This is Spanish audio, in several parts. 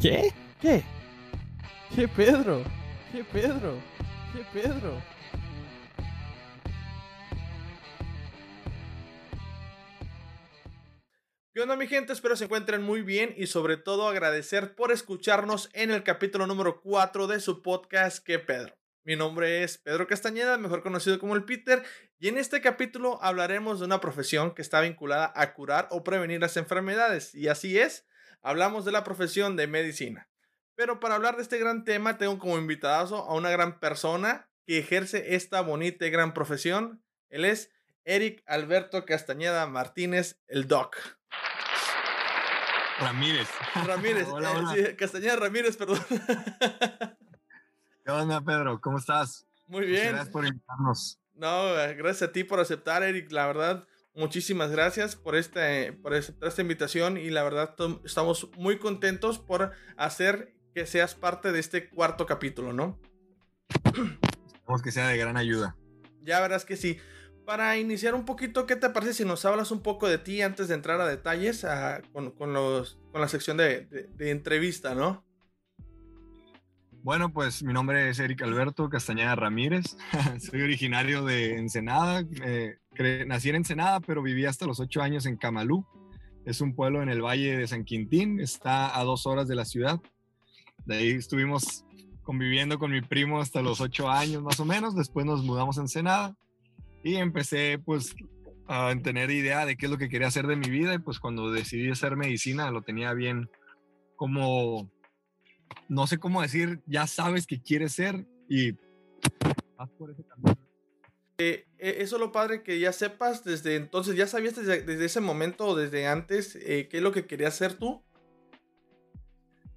¿Qué? ¿Qué? ¿Qué Pedro? ¿Qué Pedro? ¿Qué Pedro? ¿Qué onda mi gente? Espero se encuentren muy bien y sobre todo agradecer por escucharnos en el capítulo número 4 de su podcast ¿Qué Pedro? Mi nombre es Pedro Castañeda, mejor conocido como el Peter, y en este capítulo hablaremos de una profesión que está vinculada a curar o prevenir las enfermedades. Y así es, hablamos de la profesión de medicina. Pero para hablar de este gran tema, tengo como invitado a una gran persona que ejerce esta bonita y gran profesión. Él es Eric Alberto Castañeda Martínez, el Doc. Ramírez. Ramírez, Hola, eh, hola. sí, Castañeda Ramírez, perdón. ¿Qué onda, Pedro? ¿Cómo estás? Muy Muchas bien. Gracias por invitarnos. No, eh, gracias a ti por aceptar, Eric. La verdad, muchísimas gracias por, este, por aceptar esta invitación y la verdad estamos muy contentos por hacer que seas parte de este cuarto capítulo, ¿no? Esperemos que sea de gran ayuda. Ya verás que sí. Para iniciar un poquito, ¿qué te parece si nos hablas un poco de ti antes de entrar a detalles con, con los, con la sección de, de- de entrevista, ¿no? Bueno, pues mi nombre es Eric Alberto Castañeda Ramírez. Soy originario de Ensenada. eh, nací en Ensenada, pero viví hasta los ocho años en Camalú. Es un pueblo en el Valle de San Quintín. Está a dos horas de la ciudad. De ahí estuvimos conviviendo con mi primo hasta los ocho años más o menos. Después nos mudamos a Ensenada y empecé pues a tener idea de qué es lo que quería hacer de mi vida. Y pues cuando decidí hacer medicina lo tenía bien como no sé cómo decir, ya sabes que quieres ser y. Eh, eh, eso es lo padre que ya sepas desde entonces, ya sabías desde, desde ese momento o desde antes eh, qué es lo que querías hacer tú.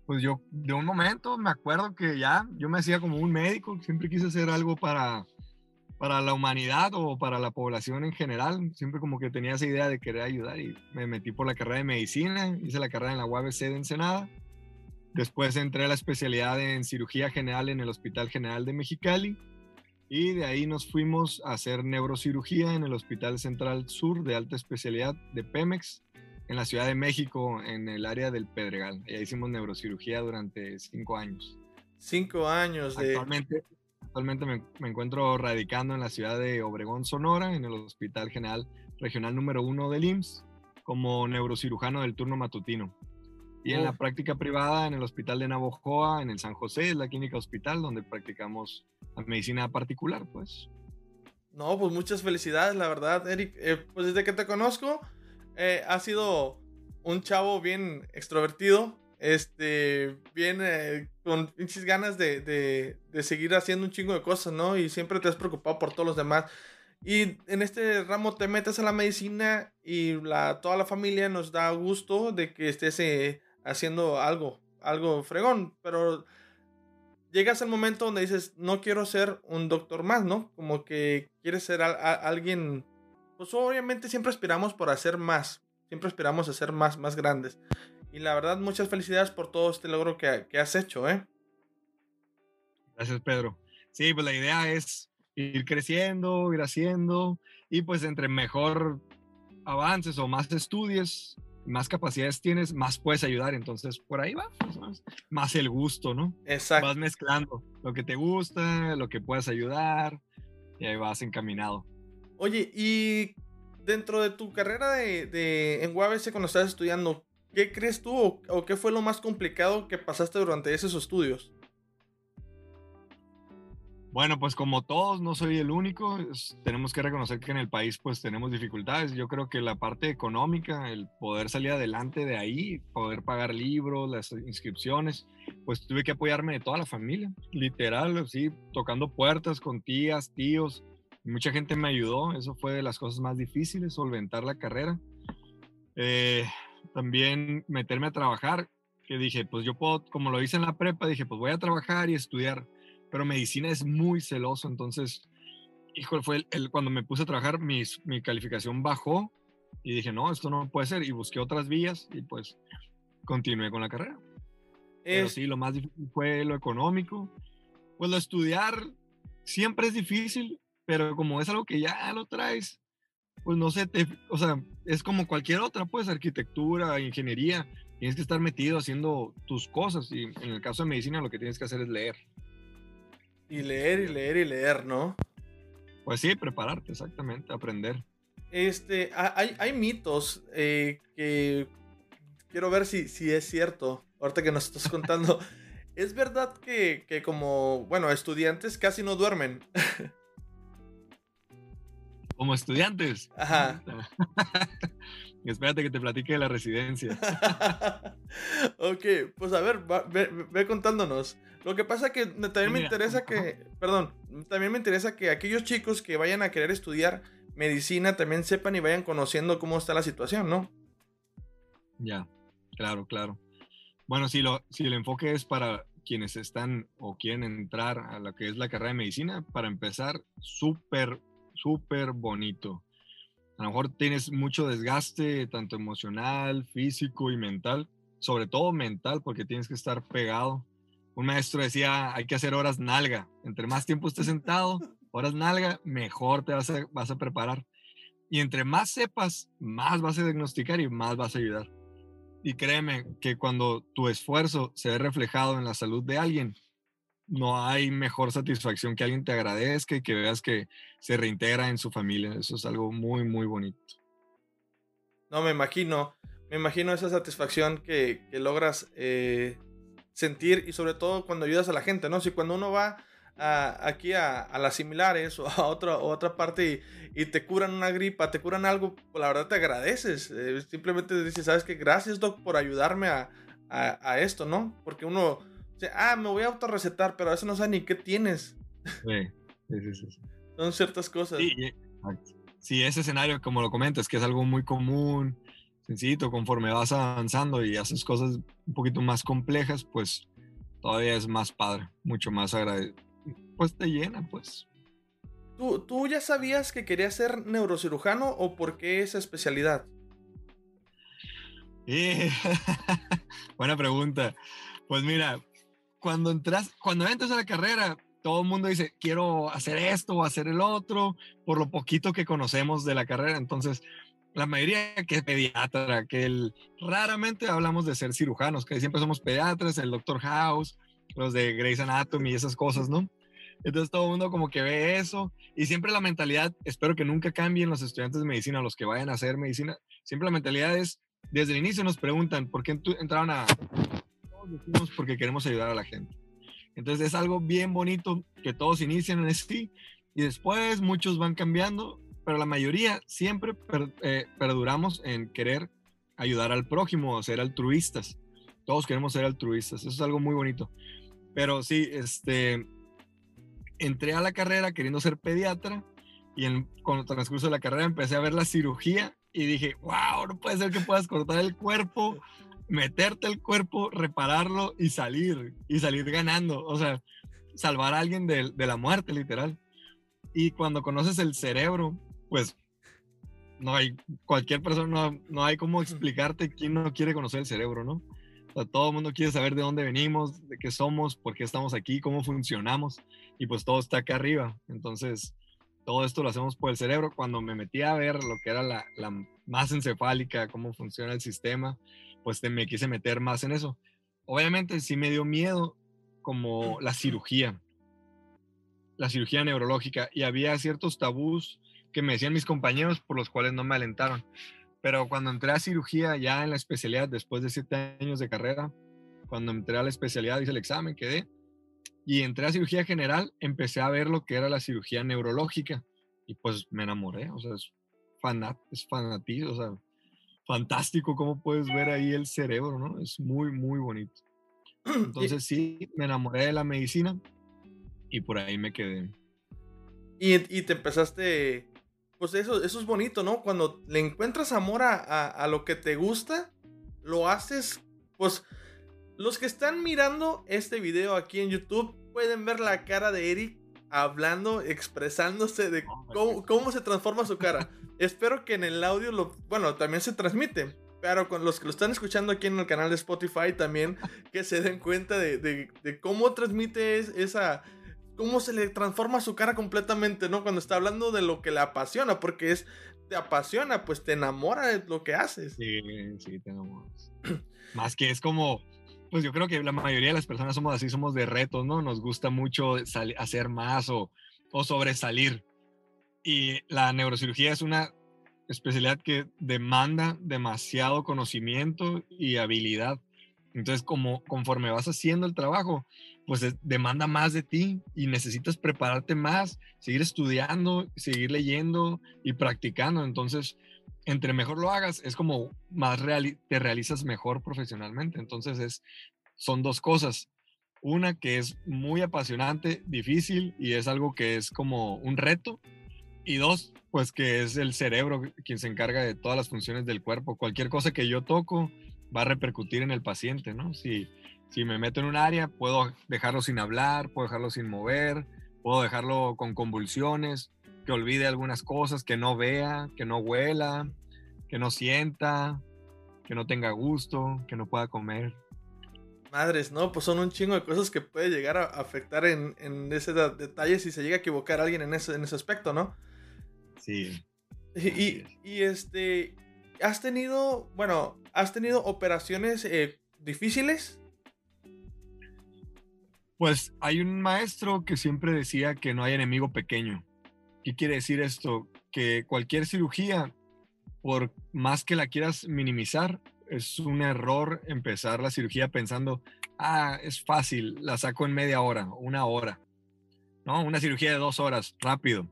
Pues yo de un momento me acuerdo que ya yo me hacía como un médico, siempre quise hacer algo para, para la humanidad o para la población en general, siempre como que tenía esa idea de querer ayudar y me metí por la carrera de medicina, hice la carrera en la UABC de Ensenada, después entré a la especialidad en cirugía general en el Hospital General de Mexicali y de ahí nos fuimos a hacer neurocirugía en el Hospital Central Sur de alta especialidad de Pemex en la Ciudad de México, en el área del Pedregal. Y ahí hicimos neurocirugía durante cinco años. Cinco años de... Actualmente, actualmente me, me encuentro radicando en la ciudad de Obregón, Sonora, en el Hospital General Regional número uno del IMSS, como neurocirujano del turno matutino. Y en la práctica privada, en el Hospital de Navojoa, en el San José, es la clínica hospital donde practicamos la medicina particular, pues. No, pues muchas felicidades, la verdad, Eric. Eh, pues desde que te conozco, eh, has sido un chavo bien extrovertido, este, bien eh, con pinches ganas de, de- de seguir haciendo un chingo de cosas, ¿no? Y siempre te has preocupado por todos los demás. Y en este ramo te metes a la medicina y la, toda la familia nos da gusto de que estés eh, haciendo algo, algo fregón, pero llegas al momento donde dices, no quiero ser un doctor más, ¿no? Como que quieres ser alguien, pues obviamente siempre aspiramos por hacer más, siempre aspiramos a ser más, más grandes. Y la verdad, muchas felicidades por todo este logro que, que has hecho, ¿eh? Gracias, Pedro. Sí, pues la idea es ir creciendo, ir haciendo, y pues entre mejor avances o más estudies, más capacidades tienes, más puedes ayudar. Entonces, por ahí va, más, menos. más el gusto, ¿no? Exacto. Vas mezclando lo que te gusta, lo que puedes ayudar, y ahí vas encaminado. Oye, y dentro de tu carrera de, de en UABC cuando estás estudiando, ¿qué crees tú o, o qué fue lo más complicado que pasaste durante esos estudios? Bueno, pues como todos, no soy el único. tenemos que reconocer que en el país pues tenemos dificultades. Yo creo que la parte económica, el poder salir adelante de ahí, poder pagar libros, las inscripciones, pues tuve que apoyarme de toda la familia, literal, así, tocando puertas con tías, tíos. Mucha gente me ayudó, eso fue de las cosas más difíciles, solventar la carrera. Eh, también meterme a trabajar, que dije, pues yo puedo, como lo hice en la prepa, dije, pues voy a trabajar y estudiar pero medicina es muy celoso, entonces, híjole, fue el, el- cuando me puse a trabajar, mis- mi calificación bajó y dije, no, esto no puede ser, y busqué otras vías y pues continué con la carrera. Pero Es- sí, lo más difícil fue lo económico, pues lo estudiar siempre es difícil, pero como es algo que ya lo traes, pues no sé, te, o sea, es como cualquier otra, pues arquitectura, ingeniería, tienes que estar metido haciendo tus cosas y en el caso de medicina lo que tienes que hacer es leer. Y leer y leer y leer, ¿no? Pues sí, prepararte, exactamente, aprender. Este, hay, hay mitos eh, que quiero ver si, si es cierto, ahorita que nos estás contando. ¿Es verdad que, que como, bueno, estudiantes casi no duermen? como estudiantes. Ajá. Espérate que te platique de la residencia. ok, pues a ver, ve, contándonos. Lo que pasa que también me interesa que, perdón, también me interesa que aquellos chicos que vayan a querer estudiar medicina también sepan y vayan conociendo cómo está la situación, ¿no? Ya, claro, claro. Bueno, si, lo, si el enfoque es para quienes están o quieren entrar a lo que es la carrera de medicina, para empezar, súper, súper bonito. A lo mejor tienes mucho desgaste, tanto emocional, físico y mental, sobre todo mental, porque tienes que estar pegado. Un maestro decía, hay que hacer horas nalga. Entre más tiempo estés sentado, horas nalga, mejor te vas a, vas a preparar. Y entre más sepas, más vas a diagnosticar y más vas a ayudar. Y créeme que cuando tu esfuerzo se ve reflejado en la salud de alguien, no hay mejor satisfacción que alguien te agradezca y que veas que se reintegra en su familia. Eso es algo muy, muy bonito. No, me imagino, me imagino esa satisfacción que, logras eh, sentir y sobre todo cuando ayudas a la gente, ¿no? Si cuando uno va aquí a, las similares o a otra, otra parte y, te curan una gripa, te curan algo, pues la verdad te agradeces. Eh, simplemente dices, ¿sabes qué? Gracias, Doc, por ayudarme a, a esto, ¿no? Porque uno ah, me voy a autorrecetar, pero a veces no sabe ni qué tienes. Sí, sí, sí, sí. Son ciertas cosas. Sí, sí, ese escenario, como lo comentas, que es algo muy común, sencillito, conforme vas avanzando y haces cosas un poquito más complejas, pues todavía es más padre, mucho más agradecido. Pues te llena, pues. ¿Tú, ¿Tú ya sabías que querías ser neurocirujano o por qué esa especialidad? Buena pregunta. Pues mira, cuando entras, cuando entras a la carrera, todo el mundo dice, quiero hacer esto o hacer el otro, por lo poquito que conocemos de la carrera. Entonces, la mayoría que es pediatra, que el, raramente hablamos de ser cirujanos, que siempre somos pediatras, el Doctor House, los de Grey's Anatomy y esas cosas, ¿no? Entonces todo el mundo como que ve eso y siempre la mentalidad, espero que nunca cambien los estudiantes de medicina, los que vayan a hacer medicina, siempre la mentalidad es, desde el inicio nos preguntan, ¿por qué entraron a porque queremos ayudar a la gente. Entonces es algo bien bonito que todos inician en este y después muchos van cambiando, pero la mayoría siempre eh, perduramos en querer ayudar al prójimo, ser altruistas. Todos queremos ser altruistas, eso es algo muy bonito. Pero sí, este, entré a la carrera queriendo ser pediatra y en, con el transcurso de la carrera empecé a ver la cirugía y dije, wow, no puede ser que puedas cortar el cuerpo meterte el cuerpo, repararlo y salir, y salir ganando, o sea, salvar a alguien de, la muerte, literal. Y cuando conoces el cerebro, pues no hay, cualquier persona, no, no hay cómo explicarte quién no quiere conocer el cerebro, ¿no? O sea, todo el mundo quiere saber de dónde venimos, de qué somos, por qué estamos aquí, cómo funcionamos, y pues todo está acá arriba. Entonces, todo esto lo hacemos por el cerebro. Cuando me metí a ver lo que era la, la masa encefálica, cómo funciona el sistema, pues me quise meter más en eso. Obviamente sí me dio miedo como la cirugía, la cirugía neurológica, y había ciertos tabús que me decían mis compañeros por los cuales no me alentaron. Pero cuando entré a cirugía ya en la especialidad, después de siete años de carrera, cuando entré a la especialidad, hice el examen, quedé, y entré a cirugía general, empecé a ver lo que era la cirugía neurológica, y pues me enamoré, o sea, es, fanat, es fanatismo, o sea, fantástico cómo puedes ver ahí el cerebro, ¿no? Es muy, muy bonito. Entonces sí, me enamoré de la medicina y por ahí me quedé. Y, te empezaste, pues eso, eso es bonito, ¿no? Cuando le encuentras amor a, lo que te gusta, lo haces, pues los que están mirando este video aquí en YouTube pueden ver la cara de Eric hablando, expresándose de cómo, cómo se transforma su cara. Espero que en el audio lo. Bueno, también se transmite. Pero con los que lo están escuchando aquí en el canal de Spotify también, que se den cuenta de, cómo transmite esa. cómo se le transforma su cara completamente, ¿no? Cuando está hablando de lo que le apasiona, porque es, te apasiona, pues te enamora de lo que haces. Sí, sí, te enamoras. Más que es como, pues yo creo que la mayoría de las personas somos así, somos de retos, ¿no? Nos gusta mucho hacer más o, o sobresalir. Y la neurocirugía es una especialidad que demanda demasiado conocimiento y habilidad. Entonces, como conforme vas haciendo el trabajo, pues demanda más de ti y necesitas prepararte más, seguir estudiando, seguir leyendo y practicando. Entonces, entre mejor lo hagas, es como más te realizas mejor profesionalmente. Entonces, es, son dos cosas. Una que es muy apasionante, difícil y es algo que es como un reto. Y dos, pues que es el cerebro quien se encarga de todas las funciones del cuerpo. Cualquier cosa que yo toco va a repercutir en el paciente, ¿no? Si, si me meto en un área, puedo dejarlo sin hablar, puedo dejarlo sin mover, puedo dejarlo con convulsiones, que olvide algunas cosas, que no vea, que no huela, que no sienta, que no tenga gusto, que no pueda comer. Madres, ¿no? Pues son un chingo de cosas que puede llegar a afectar en, ese detalle si se llega a equivocar alguien en ese, en ese aspecto, ¿no? Sí. Y, y, este, ¿has tenido, bueno, has tenido operaciones eh, difíciles? Pues hay un maestro que siempre decía que no hay enemigo pequeño. ¿Qué quiere decir esto? Que cualquier cirugía, por más que la quieras minimizar, es un error empezar la cirugía pensando, ah, es fácil, la saco en media hora, una hora. ¿No? Una cirugía de dos horas, rápido.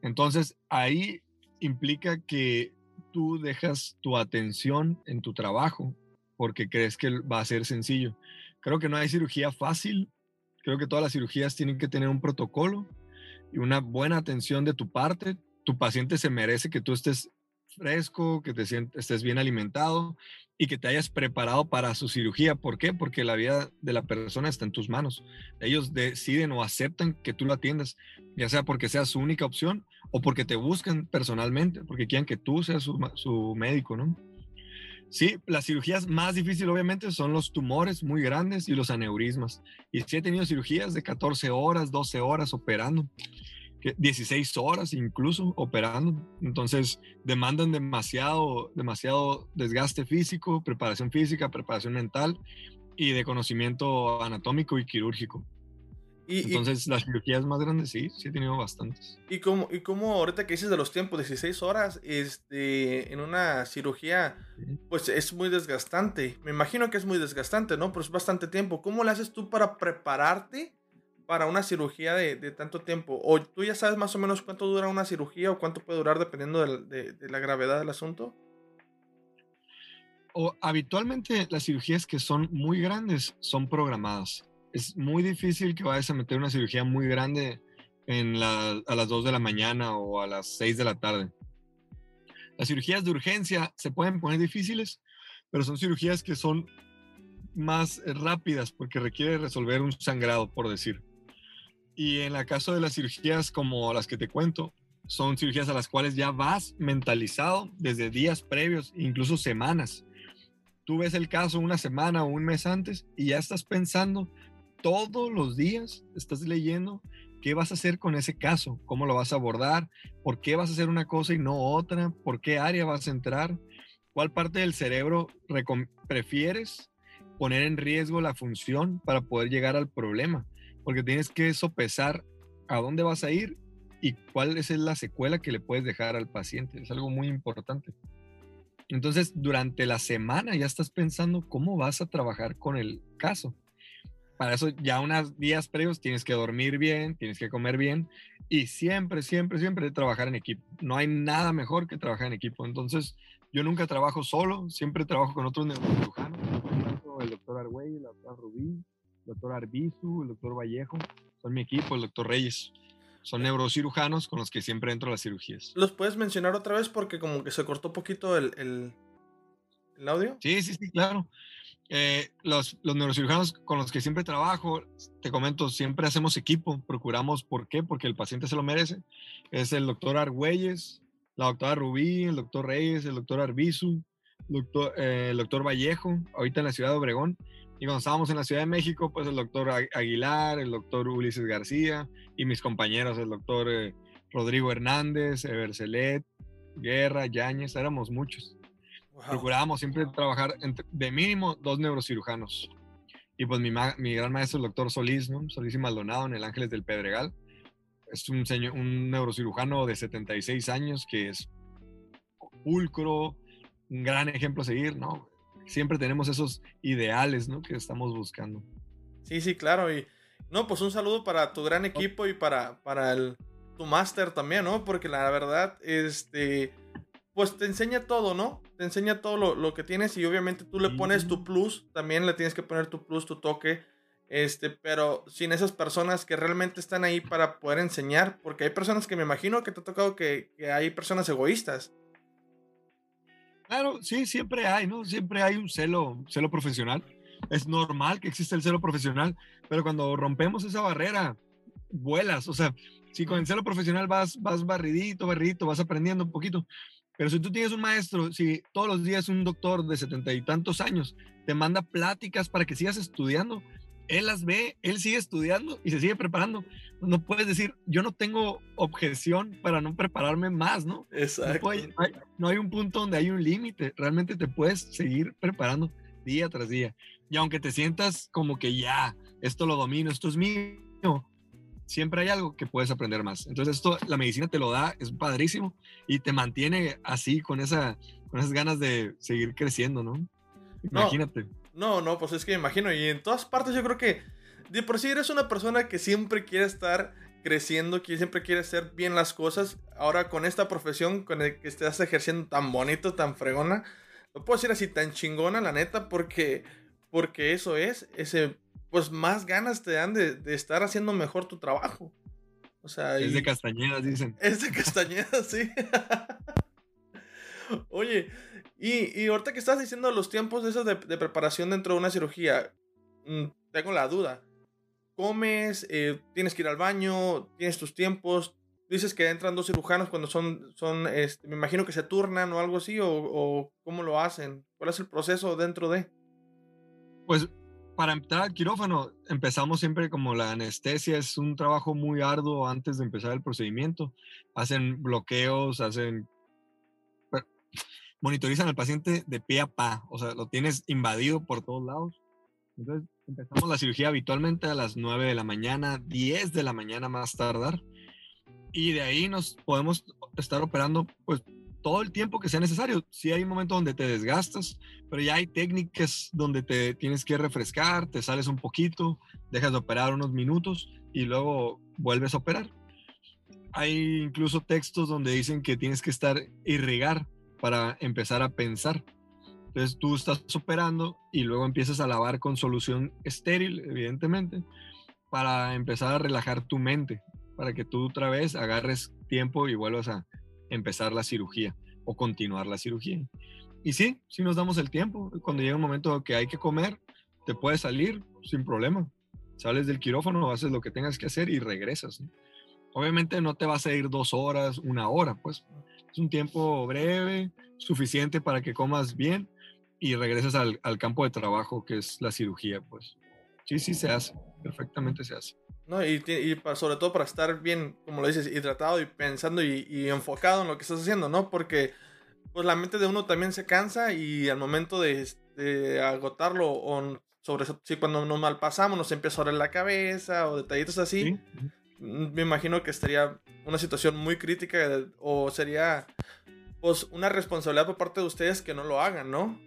Entonces, ahí implica que tú dejas tu atención en tu trabajo porque crees que va a ser sencillo. Creo que no hay cirugía fácil. Creo que todas las cirugías tienen que tener un protocolo y una buena atención de tu parte. Tu paciente se merece que tú estés fresco, que te sientes, estés bien alimentado y que te hayas preparado para su cirugía. ¿Por qué? Porque la vida de la persona está en tus manos. Ellos deciden o aceptan que tú lo atiendas, ya sea porque sea su única opción o porque te buscan personalmente, porque quieren que tú seas su, su médico, ¿no? Sí, las cirugías más difíciles obviamente son los tumores muy grandes y los aneurismas. Y sí he tenido cirugías de 14 horas, 12 horas operando. 16 horas incluso operando. Entonces demandan demasiado, demasiado desgaste físico, preparación física, preparación mental y de conocimiento anatómico y quirúrgico. Y, Entonces las cirugías más grandes sí, sí he tenido bastantes. ¿Y cómo, y cómo ahorita que dices de los tiempos, 16 horas este, en una cirugía, pues es muy desgastante. Me imagino que es muy desgastante, ¿no? Pero es bastante tiempo. ¿Cómo lo haces tú para prepararte? para una cirugía de, tanto tiempo? ¿O tú ya sabes más o menos cuánto dura una cirugía o cuánto puede durar dependiendo de, la gravedad del asunto? O habitualmente las cirugías que son muy grandes son programadas. Es muy difícil que vayas a meter una cirugía muy grande en a las 2 de la mañana o a las 6 de la tarde. Las cirugías de urgencia se pueden poner difíciles, pero son cirugías que son más rápidas porque requiere resolver un sangrado, por decir. Y en el caso de las cirugías como las que te cuento, son cirugías a las cuales ya vas mentalizado desde días previos, incluso semanas. Tú ves el caso una semana o un mes antes y ya estás pensando todos los días, estás leyendo qué vas a hacer con ese caso, cómo lo vas a abordar, por qué vas a hacer una cosa y no otra, por qué área vas a entrar, cuál parte del cerebro prefieres poner en riesgo la función para poder llegar al problema porque tienes que sopesar a dónde vas a ir y cuál es la secuela que le puedes dejar al paciente. Es algo muy importante. Entonces, durante la semana ya estás pensando cómo vas a trabajar con el caso. Para eso ya unos días previos tienes que dormir bien, tienes que comer bien y siempre, siempre, siempre trabajar en equipo. No hay nada mejor que trabajar en equipo. Entonces, yo nunca trabajo solo, siempre trabajo con otros neurocirujanos, el doctor Argüey, la doctora Rubí, doctor Arbizu, el doctor Vallejo, son mi equipo, el doctor Reyes. Son neurocirujanos con los que siempre entro a las cirugías. ¿Los puedes mencionar otra vez? Porque como que se cortó un poquito el, el, audio. Sí, sí, sí, claro. Eh, los, neurocirujanos con los que siempre trabajo, te comento, siempre hacemos equipo, procuramos, ¿por qué? Porque el paciente se lo merece. Es el doctor Argüelles, la doctora Rubí, el doctor Reyes, el doctor Arbizu, eh, el doctor Vallejo, ahorita en la ciudad de Obregón. Y cuando estábamos en la Ciudad de México, pues el doctor Aguilar, el doctor Ulises García y mis compañeros, el doctor eh, Rodrigo Hernández, Evercelet, Guerra, Yáñez, éramos muchos. Procurábamos siempre trabajar de mínimo dos neurocirujanos. Y pues mi, mi, gran maestro, el doctor Solís, ¿no? Solís y Maldonado en el Ángeles del Pedregal. Es un, señor, un neurocirujano de 76 años que es pulcro, un gran ejemplo a seguir, ¿no? Siempre tenemos esos ideales, ¿no? Que estamos buscando. Sí, sí, claro. Y no, pues un saludo para tu gran equipo y para, para el, tu máster también, ¿no? Porque la verdad, este, pues te enseña todo, ¿no? Te enseña todo lo, lo que tienes y obviamente tú le pones tu plus, también le tienes que poner tu plus, tu toque. Este, pero sin esas personas que realmente están ahí para poder enseñar, porque hay personas que me imagino que te ha tocado que, que hay personas egoístas Claro, sí, siempre hay, ¿no? Siempre hay un celo, celo profesional. Es normal que exista el celo profesional, pero cuando rompemos esa barrera, vuelas. O sea, si con el celo profesional vas, vas barridito, barridito, vas aprendiendo un poquito. Pero si tú tienes un maestro, si todos los días un doctor de setenta y tantos años te manda pláticas para que sigas estudiando, él las ve, él sigue estudiando y se sigue preparando. No puedes decir, yo no tengo objeción para no prepararme más, ¿no? Exacto. No, hay, un punto donde hay un límite, realmente te puedes seguir preparando día tras día. Y aunque te sientas como que ya, esto lo domino, esto es mío, siempre hay algo que puedes aprender más. Entonces esto, la medicina te lo da, es padrísimo y te mantiene así con, esa, con esas ganas de seguir creciendo, ¿no? Imagínate. No, no, pues es que me imagino. Y en todas partes yo creo que de por sí eres una persona que siempre quiere estar creciendo, que siempre quiere hacer bien las cosas. Ahora con esta profesión con el que estás ejerciendo tan bonito, tan fregona, lo puedo decir así tan chingona, la neta, porque, porque eso es, ese, pues más ganas te dan de, estar haciendo mejor tu trabajo. O sea, es de castañedas, dicen. Es de castañedas, sí. Oye, y, y, ahorita que estás diciendo los tiempos de esos de, preparación dentro de una cirugía, mm, tengo la duda. ¿Comes? Eh, ¿Tienes que ir al baño? ¿Tienes tus tiempos? Dices que entran dos cirujanos cuando son, son este, me imagino que se turnan o algo así, o, o cómo lo hacen. ¿Cuál es el proceso dentro de? Pues para entrar al quirófano, empezamos siempre como la anestesia, es un trabajo muy arduo antes de empezar el procedimiento. Hacen bloqueos, hacen monitorizan al paciente de pie a pa, o sea, lo tienes invadido por todos lados. Entonces empezamos la cirugía habitualmente a las 9 de la mañana, 10 de la mañana más tardar, y de ahí nos podemos estar operando pues todo el tiempo que sea necesario. Sí hay un momento donde te desgastas, pero ya hay técnicas donde te tienes que refrescar, te sales un poquito, dejas de operar unos minutos y luego vuelves a operar. Hay incluso textos donde dicen que tienes que estar irrigar para empezar a pensar. Entonces tú estás operando y luego empiezas a lavar con solución estéril, evidentemente, para empezar a relajar tu mente, para que tú otra vez agarres tiempo y vuelvas a empezar la cirugía o continuar la cirugía. Y sí, sí nos damos el tiempo. Cuando llega un momento que hay que comer, te puedes salir sin problema. Sales del quirófano, haces lo que tengas que hacer y regresas. Obviamente no te vas a ir dos horas, una hora, pues es un tiempo breve, suficiente para que comas bien y regreses al, al, campo de trabajo que es la cirugía, pues. Sí, sí se hace, perfectamente se hace. No, y, y sobre todo para estar bien, como lo dices, hidratado y pensando y, y, enfocado en lo que estás haciendo, ¿no? Porque pues la mente de uno también se cansa y al momento de, de agotarlo o sobre si cuando nos malpasamos nos empieza a doler la cabeza o detallitos así, me imagino que estaría una situación muy crítica o sería pues una responsabilidad por parte de ustedes que no lo hagan, ¿no?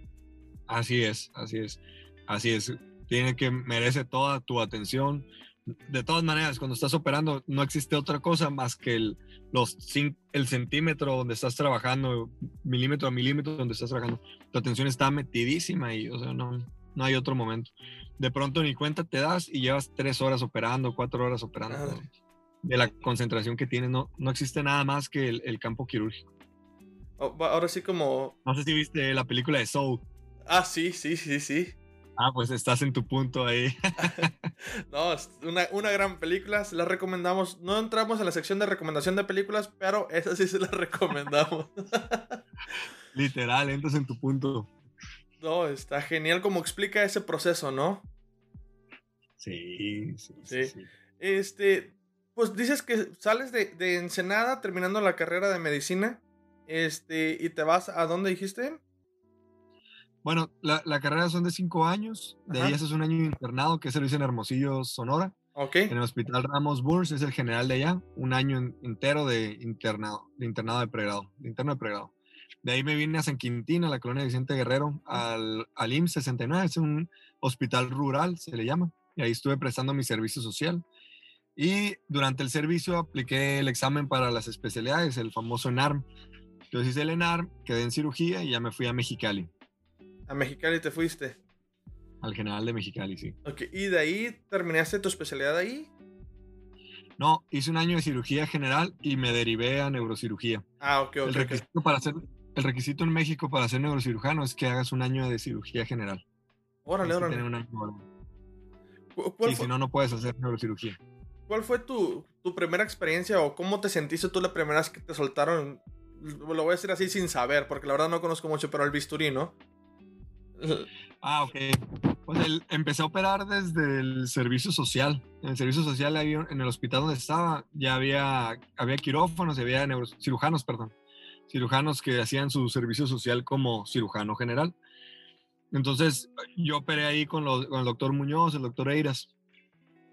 Así es, así es, así es. Tiene que merece toda tu atención. De todas maneras, cuando estás operando no existe otra cosa más que el, los, el centímetro donde estás trabajando, milímetro a milímetro donde estás trabajando. Tu atención está metidísima y, o sea, no, no hay otro momento. De pronto ni cuenta te das y llevas tres horas operando, cuatro horas operando. De la concentración que tienes, no, no existe nada más que el, campo quirúrgico. Oh, ahora sí como... No sé si viste la película de Soul. Ah, sí, sí, sí, sí. Ah, pues estás en tu punto ahí. no, es una, una, gran película, se la recomendamos. No entramos en la sección de recomendación de películas, pero esa sí se la recomendamos. Literal, entras en tu punto. No, está genial como explica ese proceso, ¿no? Sí, sí, Sí. sí. sí. Este, pues dices que sales de, de Ensenada terminando la carrera de medicina. Este, y te vas a dónde dijiste? Bueno, la, la carrera son de cinco años. De ahí Ajá. haces un año de internado, que es servicio en Hermosillo, Sonora. En el Hospital Ramos Burns, es el general de allá. Un año en- entero de internado, de internado de pregrado, de interno de pregrado. De ahí me vine a San Quintín, a la colonia Vicente Guerrero, al, al IMSS 69, es un hospital rural, se le llama. Y ahí estuve prestando mi servicio social. Y durante el servicio apliqué el examen para las especialidades, el famoso ENARM. Entonces hice el ENARM, quedé en cirugía y ya me fui a Mexicali, A Mexicali te fuiste. al general de Mexicali, sí. Ok. Y de ahí terminaste tu especialidad ahí. No, hice un año de cirugía general y me derivé a neurocirugía. Ah, ok, ok. el requisito para hacer el requisito en México para ser neurocirujano es que hagas un año de cirugía general. Órale, órale. tener un año o algo. ¿Cu- ¿Cuál, Sí, fue, si no, no puedes hacer neurocirugía. cuál fue tu, tu primera experiencia o cómo te sentiste tú la primera vez que te soltaron? Lo voy a decir así sin saber, porque la verdad no conozco mucho, pero el bisturí, ¿no? Ah, ok. Pues el- empecé a operar desde el servicio social. En el servicio social, en el hospital donde estaba, ya había, había quirófanos, había cirujanos, perdón. Cirujanos que hacían su servicio social como cirujano general. Entonces, yo operé ahí con el doctor Muñoz, el doctor Eiras.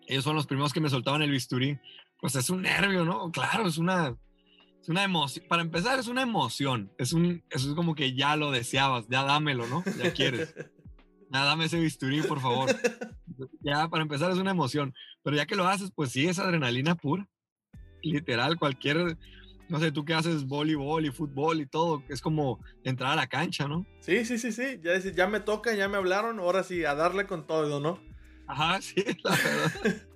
Ellos son los primeros que me soltaban el bisturí. Pues es un nervio, ¿no? Claro, es una, es una emoción. Para empezar, es una emoción. Es un, eso es como que ya lo deseabas, ya dámelo, ¿no? Ya quieres. Ya dame ese bisturí, por favor. Ya, para empezar, es una emoción. Pero ya que lo haces, pues sí, es adrenalina pura. Literal, cualquier, no sé, tú que haces voleibol y fútbol y todo, es como entrar a la cancha, ¿no? Sí, sí, sí, sí. Ya, ya me toca, ya me hablaron, ahora sí, a darle con todo, ¿no? Ajá, sí, la verdad.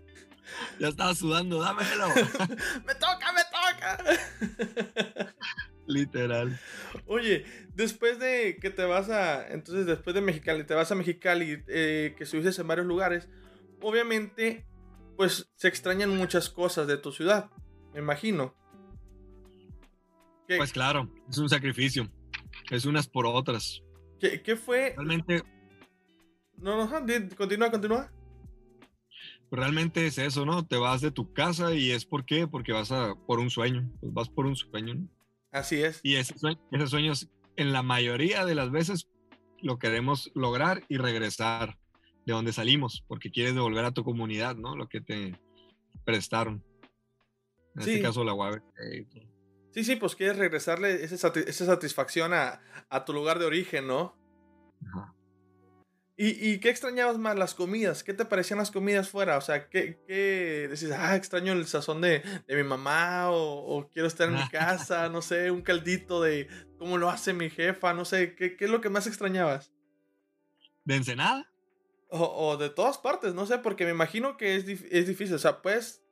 Ya estaba sudando, dámelo. ¡Me toca, me toca! Literal. Oye, después de que te vas a. Entonces, después de Mexicali, te vas a Mexicali, eh, que estuviste en varios lugares. Obviamente, pues se extrañan muchas cosas de tu ciudad. Me imagino. ¿Qué, Pues claro, es un sacrificio. Es unas por otras. qué- qué fue? Realmente, No, no, continúa, continúa. Realmente es eso, ¿no? Te vas de tu casa y es por qué, porque vas a por un sueño. Pues vas por un sueño, ¿no? Así es. Y ese sueño, esos sueños, en la mayoría de las veces, lo queremos lograr y regresar de donde salimos, porque quieres devolver a tu comunidad, ¿no? Lo que te prestaron. En Sí. este caso, la UAB. eh, Sí, sí, pues quieres regresarle esa satisfacción a, a tu lugar de origen, ¿no? Ajá. ¿Y, ¿Y qué extrañabas más? Las comidas. ¿Qué te parecían las comidas fuera? O sea, ¿qué, qué decís? Ah, extraño el sazón de, de mi mamá o, o quiero estar en mi casa, no sé, un caldito de cómo lo hace mi jefa, no sé, ¿qué, qué es lo que más extrañabas? ¿De Ensenada? O, o de todas partes, no sé, porque me imagino que es, dif- es difícil. O sea, puedes,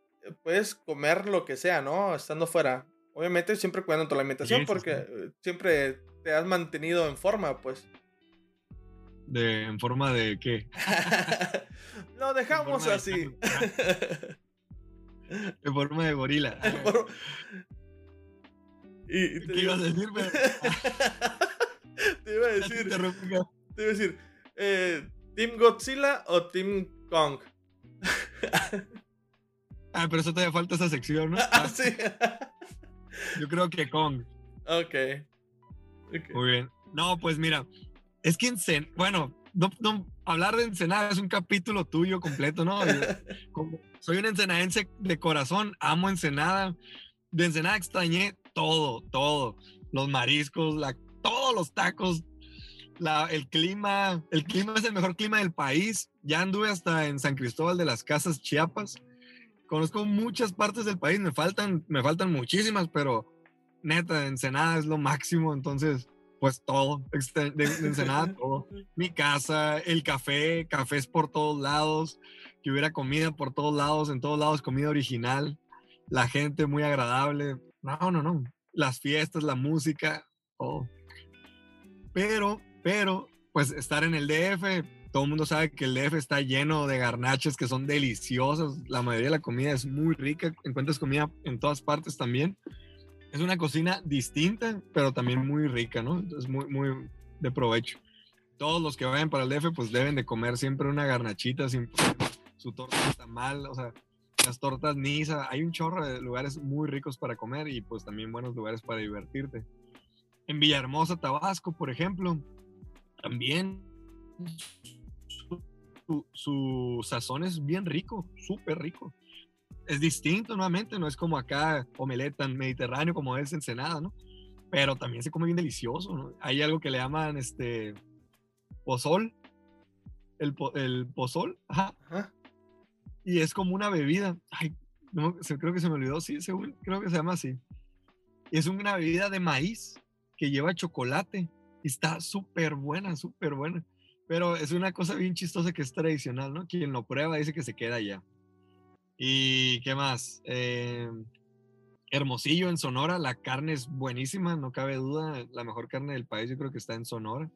puedes comer lo que sea, ¿no? Estando fuera. Obviamente siempre cuidando tu alimentación Sí, porque sí. eh, siempre te has mantenido en forma, pues. De, ¿En forma de qué? lo dejamos forma de así. En forma de gorila. Por- y, te ¿Qué ibas a decir? te iba a te decir, interrumpí. te iba a decir, eh, ¿Team Godzilla o Team Kong? Ah, pero eso todavía falta esa sección, ¿no? Ah, sí. Yo creo que Kong. ok. Ok. Muy bien. No, pues mira, es que Ensen, bueno, no, no, hablar de Ensenada es un capítulo tuyo completo, ¿no? Yo, como soy un ensenadense de corazón, amo Ensenada. De Ensenada extrañé todo, todo. Los mariscos, la, todos los tacos, la, el clima. El clima es el mejor clima del país. Ya anduve hasta en San Cristóbal de las Casas, Chiapas. Conozco muchas partes del país, me faltan, me faltan muchísimas, pero neta, Ensenada es lo máximo, entonces, pues todo, exte- de, de Ensenada todo. Mi casa, el café, cafés por todos lados, que hubiera comida por todos lados, en todos lados comida original, la gente muy agradable. No, no, no. Las fiestas, la música, todo. Pero, pero, pues estar en el DF, todo el mundo sabe que el DF está lleno de garnaches que son deliciosas. La mayoría de la comida es muy rica. Encuentras comida en todas partes también. Es una cocina distinta, pero también muy rica, ¿no? Es muy, muy de provecho. Todos los que vayan para el DF, pues deben de comer siempre una garnachita sin su torta está mal, o sea, las tortas Nisa, hay un chorro de lugares muy ricos para comer y pues también buenos lugares para divertirte. En Villahermosa, Tabasco, por ejemplo, también su, su sazón es bien rico, súper rico es distinto nuevamente, no es como acá omelette tan mediterráneo como es Ensenada, ¿no? Pero también se come bien delicioso, ¿no? Hay algo que le llaman este pozol, el, el pozol, ajá. Y es como una bebida, ay, no, creo que se me olvidó, sí, según, creo que se llama así. Y es una bebida de maíz que lleva chocolate y está súper buena, súper buena. Pero es una cosa bien chistosa que es tradicional, ¿no? Quien lo prueba dice que se queda allá. ¿Y qué más? Eh, Hermosillo en Sonora, la carne es buenísima, no cabe duda, la mejor carne del país yo creo que está en Sonora.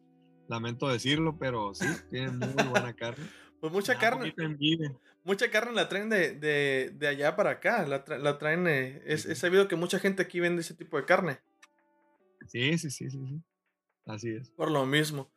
Lamento decirlo, pero sí, tiene muy buena carne. Pues mucha carne. Mucha carne la traen de, de, de allá para acá, la, la traen, eh, es, sabido que mucha gente aquí vende ese tipo de carne. Sí, sí, sí, sí, sí. Así es. Por lo mismo.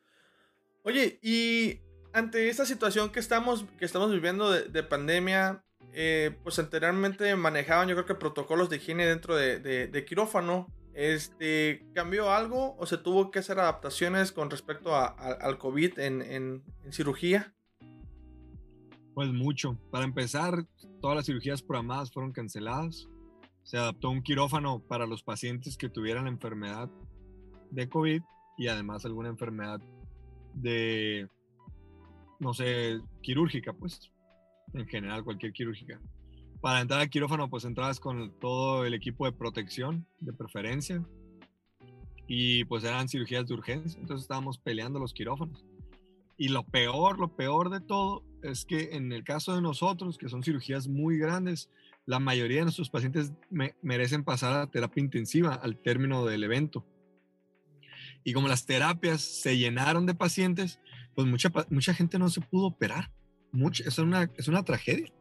Oye, y ante esta situación que estamos, que estamos viviendo de, de pandemia, eh, pues anteriormente manejaban yo creo que protocolos de higiene dentro de, quirófano. Este, ¿Cambió algo o se tuvo que hacer adaptaciones con respecto al COVID en, cirugía? Pues mucho. Para empezar, todas las cirugías programadas fueron canceladas. Se adaptó un quirófano para los pacientes que tuvieran la enfermedad de COVID y además alguna enfermedad de, no sé, quirúrgica, pues en general, cualquier quirúrgica. Para entrar al quirófano, pues entrabas con todo el equipo de protección, de preferencia, y pues eran cirugías de urgencia, entonces estábamos peleando los quirófanos. Y lo peor, lo peor de todo es que en el caso de nosotros, que son cirugías muy grandes, la mayoría de nuestros pacientes merecen pasar a terapia intensiva al término del evento. Y como las terapias se llenaron de pacientes, pues mucha, mucha gente no se pudo operar es, una, es una tragedia.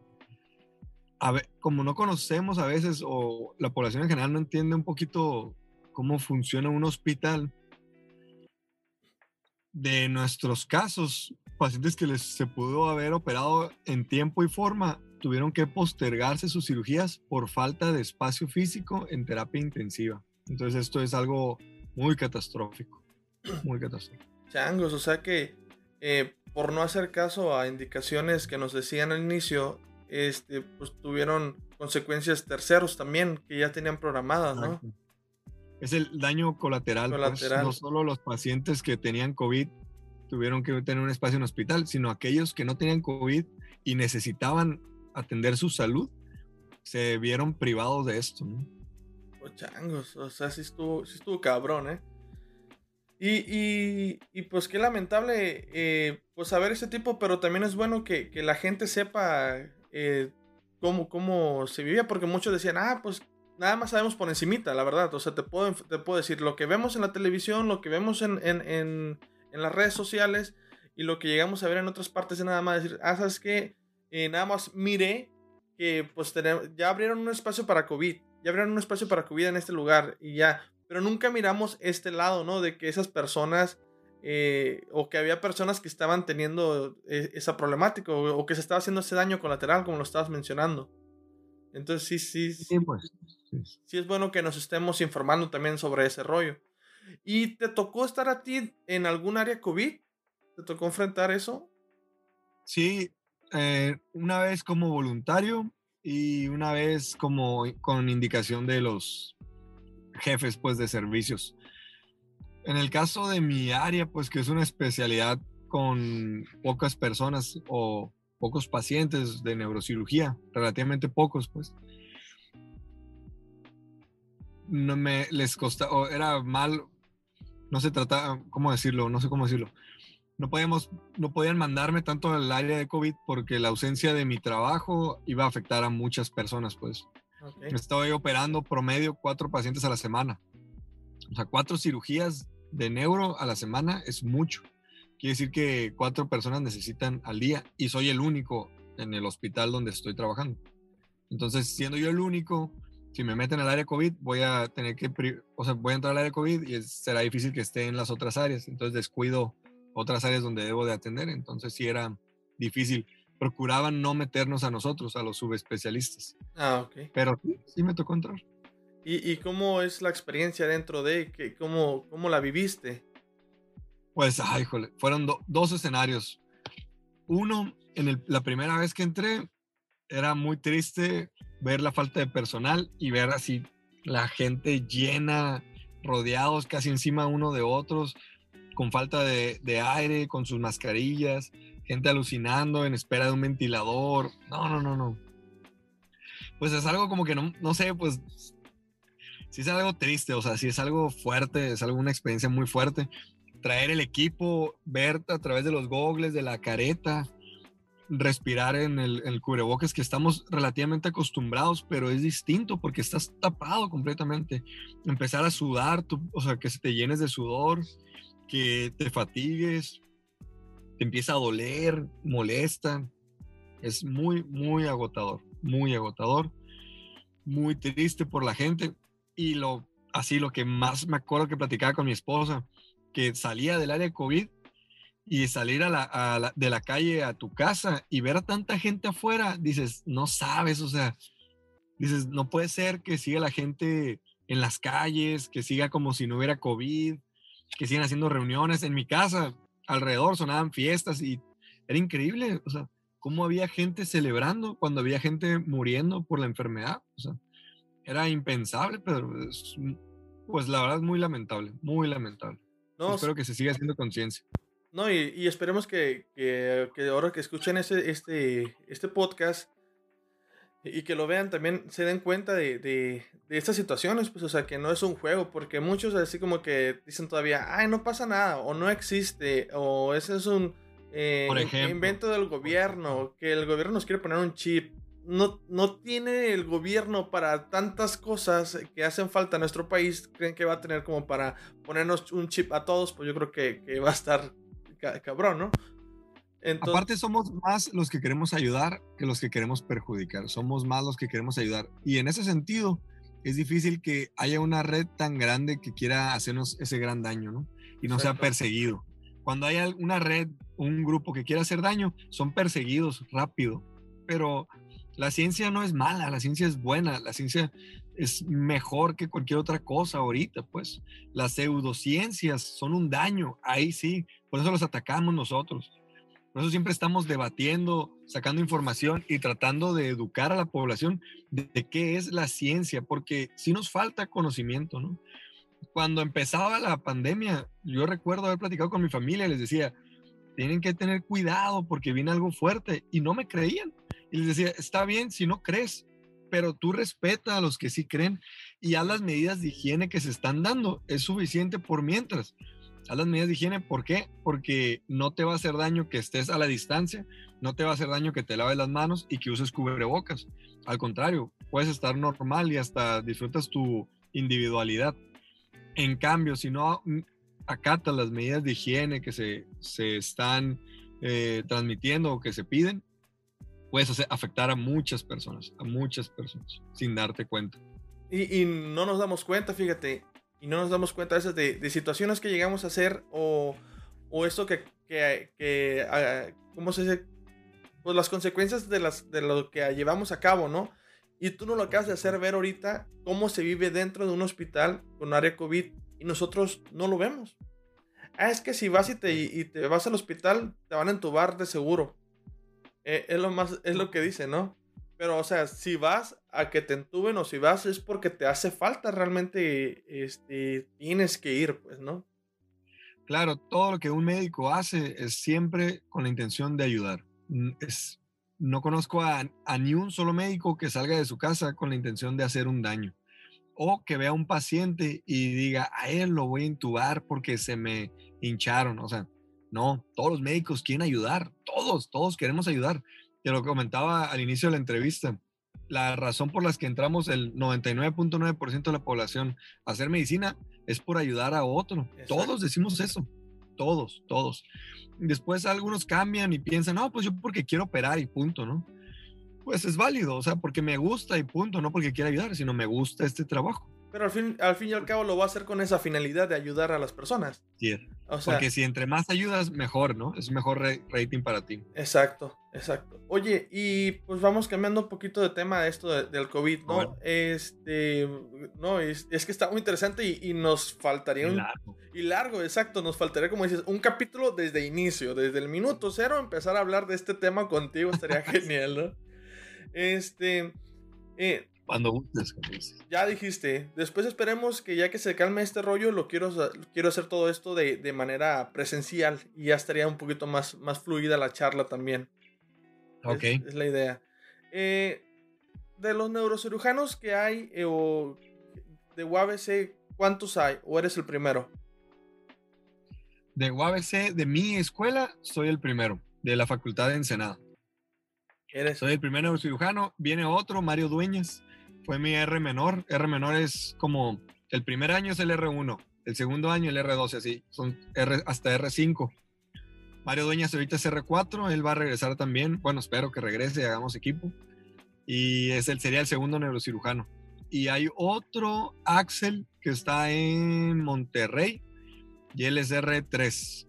Como no conocemos a veces o la población en general no entiende un poquito cómo funciona un hospital, de nuestros casos, pacientes que les se pudo haber operado en tiempo y forma, tuvieron que postergarse sus cirugías por falta de espacio físico en terapia intensiva. Entonces esto es algo muy catastrófico, muy catastrófico. Changos, o sea que eh, por no hacer caso a indicaciones que nos decían al inicio, este, pues tuvieron consecuencias terceros también que ya tenían programadas, ¿no? Es el daño colateral. Pues, no solo los pacientes que tenían COVID tuvieron que tener un espacio en hospital, sino aquellos que no tenían COVID y necesitaban atender su salud, se vieron privados de esto, ¿no? Oh, changos, o sea, sí estuvo, sí estuvo cabrón, ¿eh? Y, y, pues qué lamentable eh, pues saber ese tipo, pero también es bueno que, que la gente sepa eh, cómo, cómo se vivía, porque muchos decían, ah, pues nada más sabemos por encimita, la verdad, o sea, te puedo, te puedo decir, lo que vemos en la televisión, lo que vemos en, en, en, las redes sociales y lo que llegamos a ver en otras partes es nada más decir, ah, sabes que eh, nada más mire que pues tenemos, ya abrieron un espacio para COVID, ya abrieron un espacio para COVID en este lugar y ya, pero nunca miramos este lado, ¿no? De que esas personas, eh, o que había personas que estaban teniendo eh, esa problemática, o, que se estaba haciendo ese daño colateral, como lo estabas mencionando. Entonces, sí, sí. Sí, pues, sí. es bueno que nos estemos informando también sobre ese rollo. ¿Y te tocó estar a ti en algún área COVID? ¿Te tocó enfrentar eso? Sí, eh, una vez como voluntario y una vez como con indicación de los jefes pues de servicios. En el caso de mi área, pues que es una especialidad con pocas personas o pocos pacientes de neurocirugía, relativamente pocos, pues. No me les costaba, era mal, no se trataba, ¿cómo decirlo? No sé cómo decirlo. No podíamos, no podían mandarme tanto al área de COVID porque la ausencia de mi trabajo iba a afectar a muchas personas, pues. Okay. Estoy operando promedio cuatro pacientes a la semana. O sea, cuatro cirugías de neuro a la semana es mucho. Quiere decir que cuatro personas necesitan al día y soy el único en el hospital donde estoy trabajando. Entonces, siendo yo el único, si me meten al área COVID, voy a tener que, o sea, voy a entrar al área COVID y será difícil que esté en las otras áreas. Entonces descuido otras áreas donde debo de atender. Entonces sí era difícil. Procuraban no meternos a nosotros, a los subespecialistas. Ah, ok. Pero sí, me tocó entrar. ¿Y, ¿Y, cómo es la experiencia dentro de? Que, cómo, ¿Cómo la viviste? Pues, ay, jole, fueron dos escenarios. Uno, en la primera vez que entré, era muy triste ver la falta de personal y ver así la gente llena, rodeados casi encima uno de otros, con falta de, aire, con sus mascarillas, gente alucinando en espera de un ventilador. No, no, no, no. Pues es algo como que no, no sé, pues sí es algo triste, o sea, sí es algo fuerte, es algo, una experiencia muy fuerte. Traer el equipo, ver a través de los gogles, de la careta, respirar en el, el, cubrebocas que estamos relativamente acostumbrados, pero es distinto porque estás tapado completamente. Empezar a sudar, o sea, que se te llenes de sudor, que te fatigues, te empieza a doler, molesta. Es muy, muy agotador, muy agotador, muy triste por la gente. Y lo, así lo que más me acuerdo que platicaba con mi esposa, que salía del área de COVID y salir a la, de la calle a tu casa y ver a tanta gente afuera, dices, no sabes, o sea, dices, no puede ser que siga la gente en las calles, que siga como si no hubiera COVID, que sigan haciendo reuniones. En mi casa, alrededor sonaban fiestas y era increíble, o sea, cómo había gente celebrando cuando había gente muriendo por la enfermedad, o sea, era impensable, pero pues la verdad es muy lamentable, muy lamentable. No, Espero que se siga haciendo conciencia. No, y, esperemos que, ahora que escuchen este, este, este podcast y que lo vean también se den cuenta de, estas situaciones, pues, o sea, que no es un juego, porque muchos así como que dicen todavía, ay, no pasa nada, o no existe, o ese es un eh, invento del gobierno, que el gobierno nos quiere poner un chip. No, no tiene el gobierno para tantas cosas que hacen falta en nuestro país, creen que va a tener como para ponernos un chip a todos, pues yo creo que, que va a estar cabrón, ¿no? Aparte somos más los que queremos ayudar que los que queremos perjudicar. Somos más los que queremos ayudar. Y en ese sentido, es difícil que haya una red tan grande que quiera hacernos ese gran daño, ¿no? Y no sea perseguido. Cuando hay una red, un grupo que quiera hacer daño, son perseguidos rápido. Pero la ciencia no es mala, la ciencia es buena, la ciencia es mejor que cualquier otra cosa ahorita, pues. Las pseudociencias son un daño, ahí sí, por eso los atacamos nosotros. Por eso siempre estamos debatiendo, sacando información y tratando de educar a la población de, qué es la ciencia, porque si nos falta conocimiento, ¿no? Cuando empezaba la pandemia, yo recuerdo haber platicado con mi familia, les decía, tienen que tener cuidado porque viene algo fuerte y no me creían. Y les decía, está bien si no crees, pero tú respeta a los que sí creen y a las medidas de higiene que se están dando. Es suficiente por mientras. A las medidas de higiene, ¿por qué? Porque no te va a hacer daño que estés a la distancia, no te va a hacer daño que te laves las manos y que uses cubrebocas. Al contrario, puedes estar normal y hasta disfrutas tu individualidad. En cambio, si no acatas las medidas de higiene que se, se están eh, transmitiendo o que se piden, puedes hacer, afectar a muchas personas, a muchas personas, sin darte cuenta. Y, y, no nos damos cuenta, fíjate, y no nos damos cuenta a veces de, situaciones que llegamos a hacer o, o esto que, que, que ah, ¿cómo se dice? Pues las consecuencias de, las, de lo que llevamos a cabo, ¿no? Y tú no lo acabas de hacer ver ahorita cómo se vive dentro de un hospital con área COVID y nosotros no lo vemos. Ah, es que si vas y te, y te vas al hospital, te van a entubar de seguro. Eh, es, lo más, es lo que dice, ¿no? Pero, o sea, si vas a que te entuben o si vas es porque te hace falta realmente, este, tienes que ir, pues, ¿no? Claro, todo lo que un médico hace es siempre con la intención de ayudar. Es, no conozco a, a, ni un solo médico que salga de su casa con la intención de hacer un daño. O que vea a un paciente y diga, a él lo voy a intubar porque se me hincharon. O sea, no, todos los médicos quieren ayudar, todos, todos queremos ayudar. Te lo comentaba al inicio de la entrevista. La razón por las que entramos el 99.9% de la población a hacer medicina es por ayudar a otro. Todos decimos eso. Todos, todos. Después algunos cambian y piensan, no, pues yo porque quiero operar y punto, ¿no? pues es válido, o sea, porque me gusta y punto, no porque quiera ayudar, sino me gusta este trabajo. Pero al fin, al fin y al cabo lo va a hacer con esa finalidad de ayudar a las personas. Sí. O sea, porque si entre más ayudas, mejor, ¿no? Es mejor rating para ti. Exacto, exacto. Oye, y pues vamos cambiando un poquito de tema de esto del COVID, ¿no? Este, no, es, es, que está muy interesante y, nos faltaría un... Largo. Y largo, exacto, nos faltaría, como dices, un capítulo desde inicio, desde el minuto cero, empezar a hablar de este tema contigo, estaría genial, ¿no? Este... Eh, cuando gustes, Ya dijiste. Después esperemos que ya que se calme este rollo, lo quiero, quiero hacer todo esto de, manera presencial y ya estaría un poquito más, más fluida la charla también. Ok. Es, la idea. Eh, de los neurocirujanos que hay eh, o de UABC, ¿cuántos hay? ¿O eres el primero? De UABC, de mi escuela, soy el primero, de la Facultad de Ensenada. ¿Eres? Soy el primer neurocirujano. Viene otro, Mario Dueñas fue mi R menor. R menor es como el primer año es el R1, el segundo año el R12, así, son R hasta R5. Mario Dueñas ahorita es R4, él va a regresar también. Bueno, espero que regrese y hagamos equipo. Y es el, sería el segundo neurocirujano. Y hay otro, Axel, que está en Monterrey y él es R3.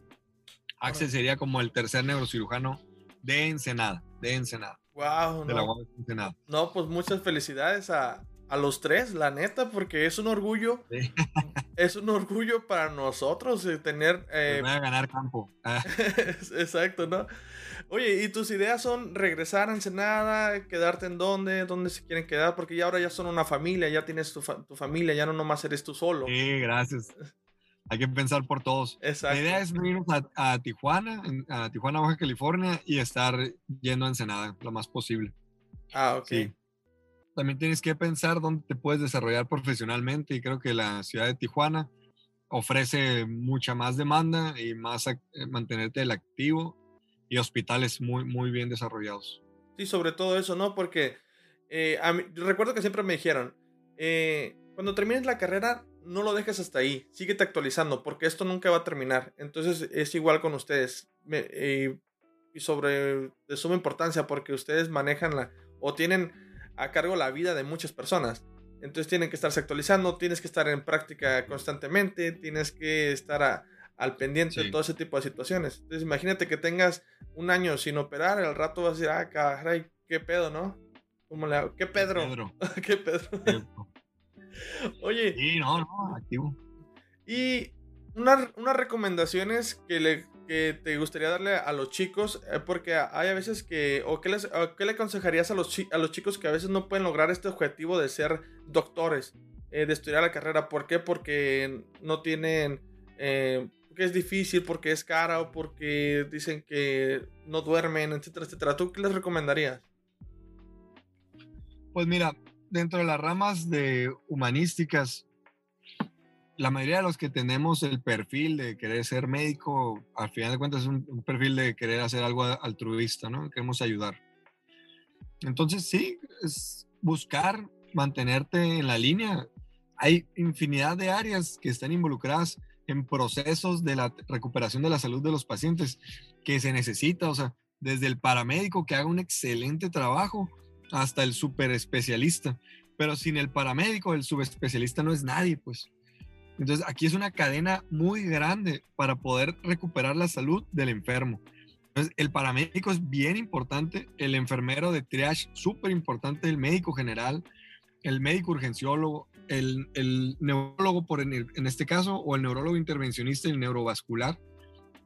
Axel sería como el tercer neurocirujano de Ensenada, de Ensenada. Wow, no. No, pues muchas felicidades a, los tres, la neta, porque es un orgullo. Es un orgullo para nosotros eh, tener. Eh, voy a ganar campo. Ah. Exacto, ¿no? Oye, ¿y tus ideas son regresar a Ensenada, quedarte en dónde, dónde se quieren quedar? Porque ya ahora ya son una familia, ya tienes tu, tu familia, ya no nomás eres tú solo. Sí, gracias. Hay que pensar por todos. Exacto. La idea es venir a, Tijuana, a Tijuana, Baja California, y estar yendo a Ensenada lo más posible. Ah, ok. También tienes que pensar dónde te puedes desarrollar profesionalmente, y creo que la ciudad de Tijuana ofrece mucha más demanda y más eh, mantenerte el activo y hospitales muy, muy bien desarrollados. Sí, sobre todo eso, ¿no? Porque eh, a recuerdo que siempre me dijeron, eh, cuando termines la carrera, no lo dejes hasta ahí, síguete actualizando, porque esto nunca va a terminar. Entonces es igual con ustedes. Eh, y sobre de suma importancia, porque ustedes manejan la, o tienen a cargo la vida de muchas personas. Entonces tienen que estarse actualizando, tienes que estar en práctica constantemente, tienes que estar al pendiente de todo ese tipo de situaciones. Entonces imagínate que tengas un año sin operar, al rato vas a decir, ah, caray, qué pedo, ¿no? ¿Cómo le ¿Qué Pedro? ¿Qué Pedro? Oye. Sí, no, no, activo. Y unas recomendaciones que, le, que te gustaría darle a los chicos, eh, porque hay a veces que, o qué, les, qué le aconsejarías a los, a los chicos que a veces no pueden lograr este objetivo de ser doctores, eh, de estudiar la carrera? ¿Por qué? Porque no tienen, eh, porque es difícil, porque es cara o porque dicen que no duermen, etcétera, etcétera. ¿Tú qué les recomendarías? Pues mira, dentro de las ramas de humanísticas, la mayoría de los que tenemos el perfil de querer ser médico, al final de cuentas es un, perfil de querer hacer algo altruista, ¿no? Queremos ayudar. Entonces, sí, es buscar mantenerte en la línea. Hay infinidad de áreas que están involucradas en procesos de la recuperación de la salud de los pacientes que se necesita, o sea, desde el paramédico que haga un excelente trabajo hasta el super especialista. Pero sin el paramédico, el subespecialista no es nadie, pues. Entonces aquí es una cadena muy grande para poder recuperar la salud del enfermo. Entonces el paramédico es bien importante, el enfermero de triage súper importante, el médico general, el médico urgenciólogo, el, el neurólogo por en, en, este caso, o el neurólogo intervencionista el neurovascular.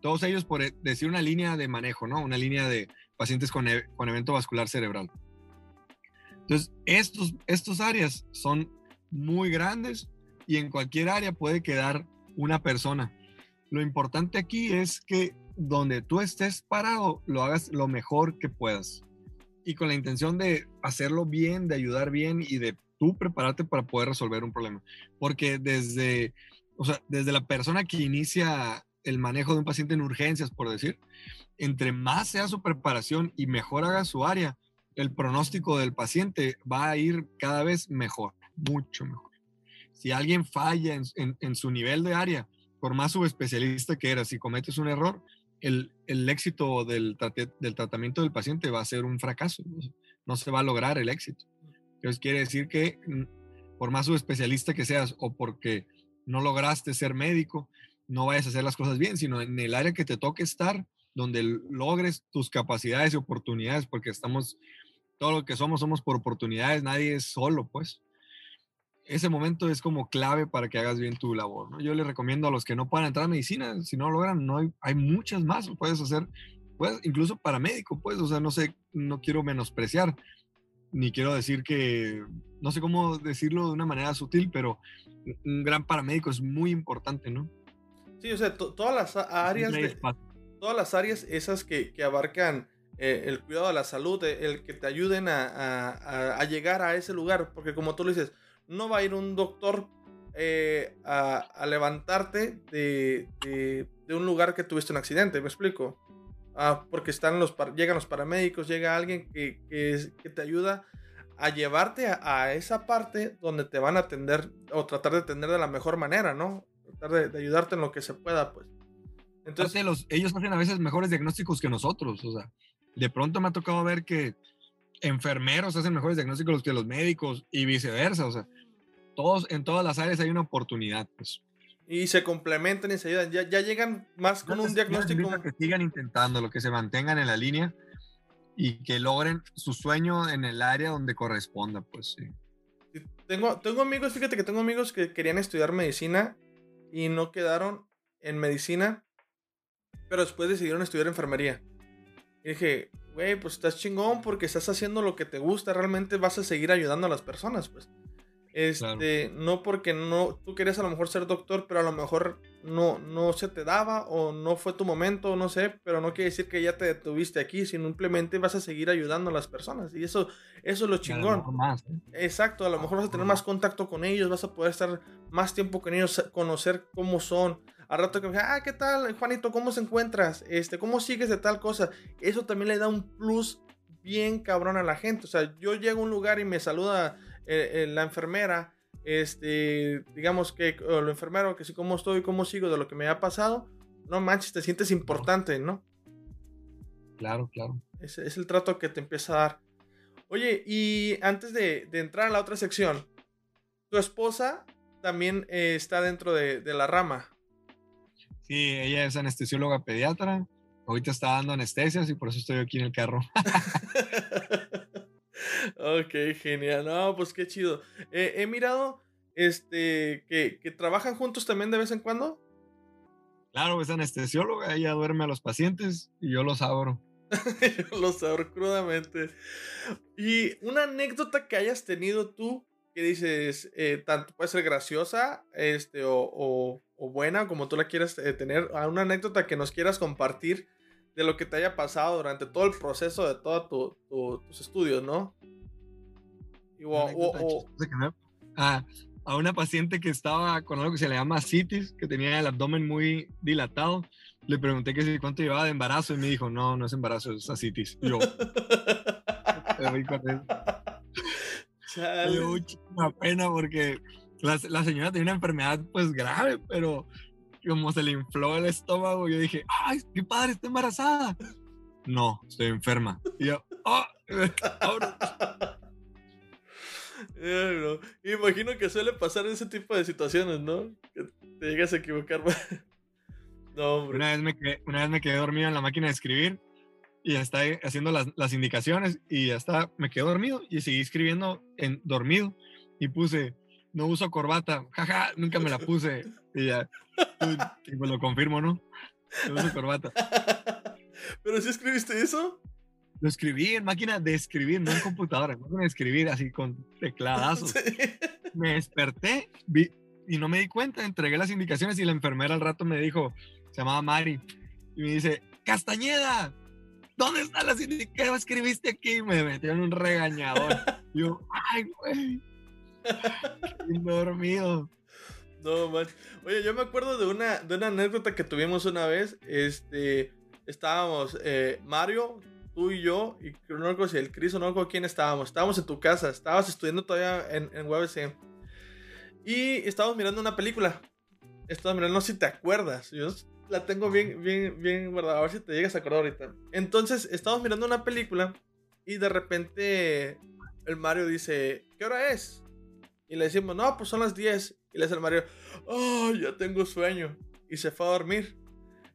Todos ellos por decir una línea de manejo, ¿no? Una línea de pacientes con, con evento vascular cerebral. Entonces, estos, estos áreas son muy grandes y en cualquier área puede quedar una persona. Lo importante aquí es que donde tú estés parado, lo hagas lo mejor que puedas. Y con la intención de hacerlo bien, de ayudar bien y de tú prepararte para poder resolver un problema. Porque desde, o sea, desde la persona que inicia el manejo de un paciente en urgencias, por decir, entre más sea su preparación y mejor haga su área, el pronóstico del paciente va a ir cada vez mejor, mucho mejor. Si alguien falla en, su nivel de área, por más subespecialista que eras, si cometes un error, el, éxito del, tratamiento del paciente va a ser un fracaso. no se va a lograr el éxito. Entonces quiere decir que mm, por más subespecialista que seas o porque no lograste ser médico, no vayas a hacer las cosas bien, sino en el área que te toque estar, donde logres tus capacidades y oportunidades, porque estamos, todo lo que somos, somos por oportunidades, nadie es solo, pues. Ese momento es como clave para que hagas bien tu labor, ¿no? Yo le recomiendo a los que no puedan entrar a medicina, si no lo logran, no hay, hay muchas más, puedes hacer, puedes, incluso paramédico, pues, o sea, no sé, no quiero menospreciar, ni quiero decir que, no sé cómo decirlo de una manera sutil, pero un gran paramédico es muy importante, ¿no? Sí, o sea, todas las áreas, de, todas las áreas esas que, que abarcan eh, el cuidado de la salud, eh, el que te ayuden a, a, a, llegar a ese lugar, porque como tú lo dices, no va a ir un doctor eh, a, levantarte de, de, un lugar que tuviste un accidente, ¿me explico? Ah, porque están los, llegan los paramédicos, llega alguien que, que, te ayuda a llevarte a, esa parte donde te van a atender o tratar de atender de la mejor manera, ¿no? Tratar de, ayudarte en lo que se pueda, pues. Entonces, los, ellos hacen a veces mejores diagnósticos que nosotros, o sea, de pronto me ha tocado ver que enfermeros hacen mejores diagnósticos que los médicos y viceversa, o sea, todos, en todas las áreas hay una oportunidad, pues. Y se complementan y se ayudan, ya, ya llegan más con un diagnóstico. Que sigan intentando, lo que se mantengan en la línea y que logren su sueño en el área donde corresponda, pues sí. Tengo, tengo amigos, fíjate que tengo amigos que querían estudiar medicina y no quedaron en medicina, pero después decidieron estudiar enfermería. Y dije, güey, pues estás chingón porque estás haciendo lo que te gusta, realmente vas a seguir ayudando a las personas, pues. Este, no porque no, tú querías a lo mejor ser doctor, pero a lo mejor no, no se te daba o no fue tu momento, no sé, pero no quiere decir que ya te detuviste aquí, sino simplemente vas a seguir ayudando a las personas. Y eso, eso es lo chingón. ¿eh? Exacto, a lo mejor vas a tener más contacto con ellos, vas a poder estar más tiempo con ellos, conocer cómo son. Al rato que me ah, ¿qué tal, Juanito? ¿Cómo se encuentras? Este, ¿cómo sigues de tal cosa? Eso también le da un plus bien cabrón a la gente. O sea, yo llego a un lugar y me saluda eh, eh, la enfermera, este, digamos que lo enfermero, que si cómo estoy, cómo sigo de lo que me ha pasado, no manches, te sientes importante, ¿no? Claro, claro. Es, es el trato que te empieza a dar. Oye, y antes de, de entrar a la otra sección, tu esposa también eh, está dentro de, de, la rama. Sí, ella es anestesióloga pediatra. Ahorita está dando anestesias y por eso estoy aquí en el carro. ok, genial. No, pues qué chido. Eh, he mirado este, que, que, trabajan juntos también de vez en cuando. Claro, es anestesióloga, ella duerme a los pacientes y yo los abro. yo los abro crudamente. Y una anécdota que hayas tenido tú, que dices, eh, tanto puede ser graciosa este, o, o, o, buena, como tú la quieras eh, tener, una anécdota que nos quieras compartir de lo que te haya pasado durante todo el proceso de todos tu, tus estudios, ¿no? Ah, a una paciente que estaba con algo que se le llama citis, que tenía el abdomen muy dilatado, le pregunté que si cuánto llevaba de embarazo y me dijo, no, no es embarazo, es asitis. Y yo, me dio mucha pena porque la, la, señora tenía una enfermedad pues grave, pero como se le infló el estómago, yo dije, ¡ay, qué padre, está embarazada! No, estoy enferma. Y yo, ¡oh! Imagino que suele pasar ese tipo de situaciones, ¿no? Que te llegas a equivocar. no, hombre. Una vez, me quedé, una vez me quedé dormido en la máquina de escribir y ya está haciendo las, las, indicaciones y ya está, me quedé dormido y seguí escribiendo en dormido y puse, no uso corbata, jaja, nunca me la puse y ya, y pues lo confirmo, ¿no? No uso corbata. ¿Pero si escribiste eso? Lo escribí en máquina de escribir, no en computadora, en máquina de escribir así con tecladazos. Me desperté vi, y no me di cuenta, entregué las indicaciones y la enfermera al rato me dijo, se llamaba Mari, y me dice, Castañeda, ¿dónde están las indicaciones? ¿Qué escribiste aquí? Me metió en un regañador. yo, ay, güey, dormido. No, man. Oye, yo me acuerdo de una, de una anécdota que tuvimos una vez. Este, estábamos, eh, Mario, tú y yo, y no recuerdo si el Cris o no recuerdo quién estábamos. Estábamos en tu casa, estabas estudiando todavía en, en UABC. Y estábamos mirando una película. Estábamos mirando, no sé si te acuerdas. Yo la tengo bien, bien, bien guardada. A ver si te llegas a acordar ahorita. Entonces, estábamos mirando una película y de repente el Mario dice, ¿qué hora es? Y le decimos, no, pues son las 10. Y le dice el Mario, oh, ya tengo sueño. Y se fue a dormir.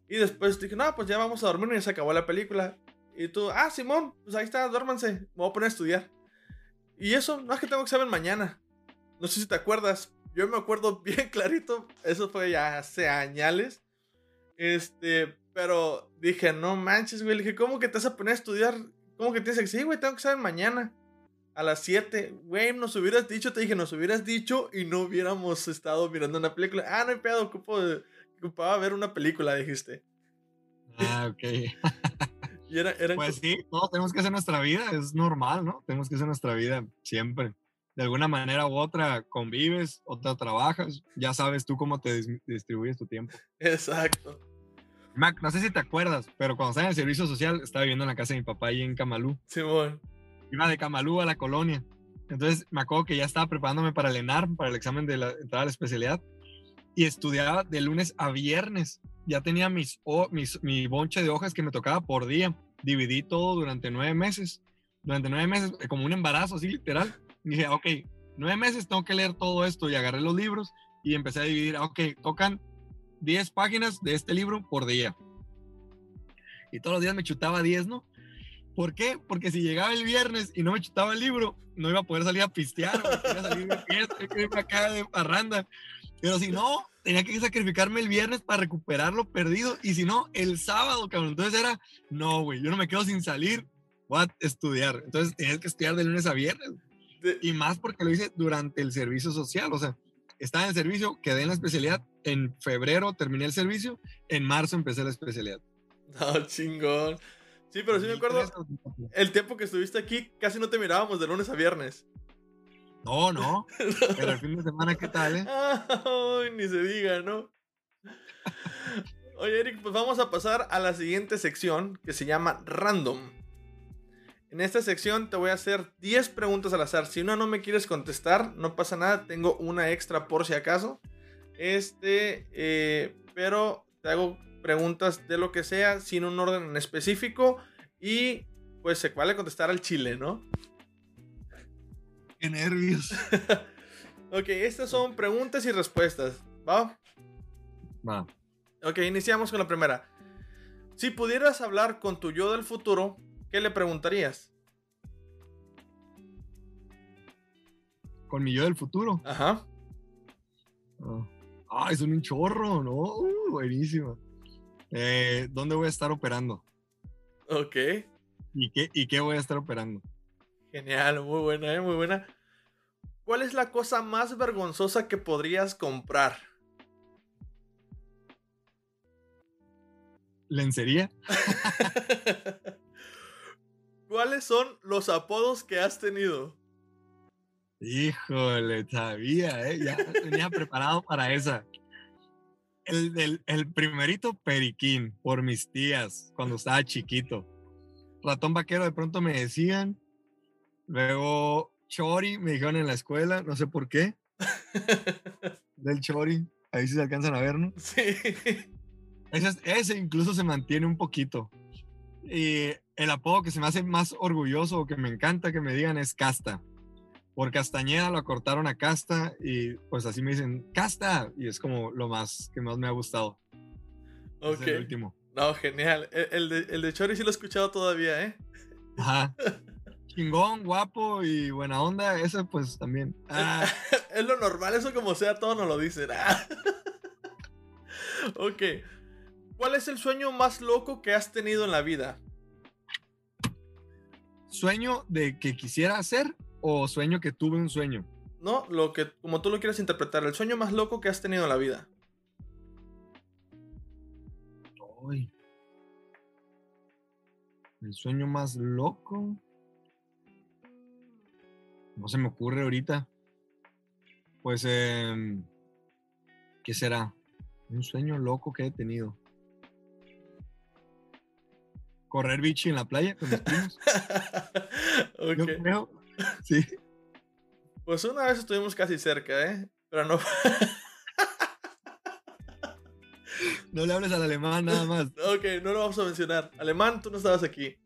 Y después dije, no, pues ya vamos a dormir y se acabó la película. Y tú, ah, Simón, pues ahí está, duérmanse. Me voy a poner a estudiar. Y eso, no es que tengo examen mañana. No sé si te acuerdas. Yo me acuerdo bien clarito. Eso fue ya hace años. Este, pero dije, no manches, güey. Le dije, ¿cómo que te vas a poner a estudiar? ¿Cómo que tienes que Sí, güey, tengo que saber mañana. A las 7. Güey, nos hubieras dicho, te dije, nos hubieras dicho y no hubiéramos estado mirando una película. Ah, no hay pedo, ocupo, ocupaba ver una película, dijiste. Ah, ok. y era, pues sí, todos tenemos que hacer nuestra vida, es normal, ¿no? Tenemos que hacer nuestra vida siempre. De alguna manera u otra convives, otra trabajas, ya sabes tú cómo te distribuyes tu tiempo. Exacto. Mac, no sé si te acuerdas, pero cuando estaba en el servicio social, estaba viviendo en la casa de mi papá ahí en Camalú. Sí, bueno. Iba de Camalú a la colonia. Entonces me acuerdo que ya estaba preparándome para el ENAR, para el examen de la entrada a la especialidad, y estudiaba de lunes a viernes. Ya tenía mis, mis, mi bonche de hojas que me tocaba por día. Dividí todo durante nueve meses. Durante nueve meses, como un embarazo, así literal. Y dije, ok, nueve meses tengo que leer todo esto. Y agarré los libros y empecé a dividir. Ok, tocan 10 páginas de este libro por día. Y todos los días me chutaba 10, ¿no? ¿Por qué? Porque si llegaba el viernes y no me chutaba el libro, no iba a poder salir a pistear, o salir de fiesta, irme acá de parranda. Pero si no, tenía que sacrificarme el viernes para recuperar lo perdido. Y si no, el sábado, cabrón. Entonces era, no, güey, yo no me quedo sin salir, voy a estudiar. Entonces tenías que estudiar de lunes a viernes. Y más porque lo hice durante el servicio social. O sea, estaba en el servicio, quedé en la especialidad, en febrero terminé el servicio, en marzo empecé la especialidad. No, chingón. Sí, pero sí me acuerdo, el tiempo que estuviste aquí casi no te mirábamos de lunes a viernes. No, no. Pero el fin de semana, ¿qué tal, eh? Ay, ni se diga, ¿no? Oye, Eric, pues vamos a pasar a la siguiente sección que se llama Random. En esta sección te voy a hacer 10 preguntas al azar. Si una no me quieres contestar, no pasa nada. Tengo una extra por si acaso. Este, eh, pero te hago preguntas de lo que sea, sin un orden en específico. Y pues se vale contestar al chile, ¿no? Qué nervios. ok, estas son preguntas y respuestas. ¿Va? Va. Ok, iniciamos con la primera. Si pudieras hablar con tu yo del futuro, ¿qué le preguntarías? Con mi yo del futuro. Ajá. Ah, es un chorro, ¿no? Uh, buenísimo. Eh, ¿Dónde voy a estar operando? Ok. ¿Y qué, ¿Y qué voy a estar operando? Genial, muy buena, ¿eh? muy buena. ¿Cuál es la cosa más vergonzosa que podrías comprar? ¿Lencería? ¿Cuáles son los apodos que has tenido? Híjole, sabía, ¿eh? Ya tenía preparado para esa. El, el, primerito Periquín, por mis tías, cuando estaba chiquito. Ratón vaquero de pronto me decían. Luego Chori me dijeron en la escuela, no sé por qué. Del Chori, ahí sí se alcanzan a ver, ¿no? Sí. Ese, ese incluso se mantiene un poquito. Y el apodo que se me hace más orgulloso o que me encanta que me digan es Casta. Por Castañeda lo acortaron a Casta y pues así me dicen Casta y es como lo más que más me ha gustado. Ok. el último. No, genial. El, de, el de Chori sí lo he escuchado todavía, ¿eh? Ajá. Chingón, guapo y buena onda, eso pues también. Ah. es lo normal, eso como sea, todo nos lo dicen. Ah. ok. ¿Cuál es el sueño más loco que has tenido en la vida? ¿Sueño de que quisiera hacer o sueño que tuve un sueño? No, lo que, como tú lo quieras interpretar, el sueño más loco que has tenido en la vida. El sueño más loco. No se me ocurre ahorita. Pues, eh, ¿qué será? Un sueño loco que he tenido. Correr bichi en la playa con mis primos. creo, sí. Pues una vez estuvimos casi cerca, ¿eh? Pero no. no le hables al alemán nada más. ok, no lo vamos a mencionar. Alemán, tú no estabas aquí.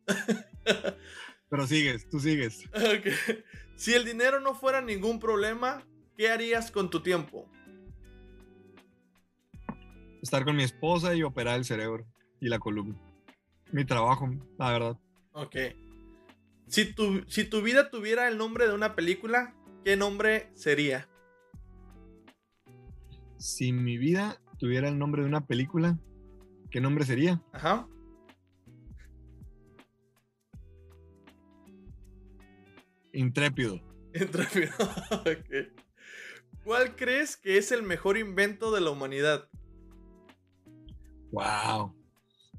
Pero sigues, tú sigues. Ok. Si el dinero no fuera ningún problema, ¿qué harías con tu tiempo? Estar con mi esposa y operar el cerebro y la columna. Mi trabajo, la verdad. Ok. Si tu, si tu vida tuviera el nombre de una película, ¿qué nombre sería? Si mi vida tuviera el nombre de una película, ¿qué nombre sería? Ajá. Intrépido. Intrépido. ok. ¿Cuál crees que es el mejor invento de la humanidad? Wow.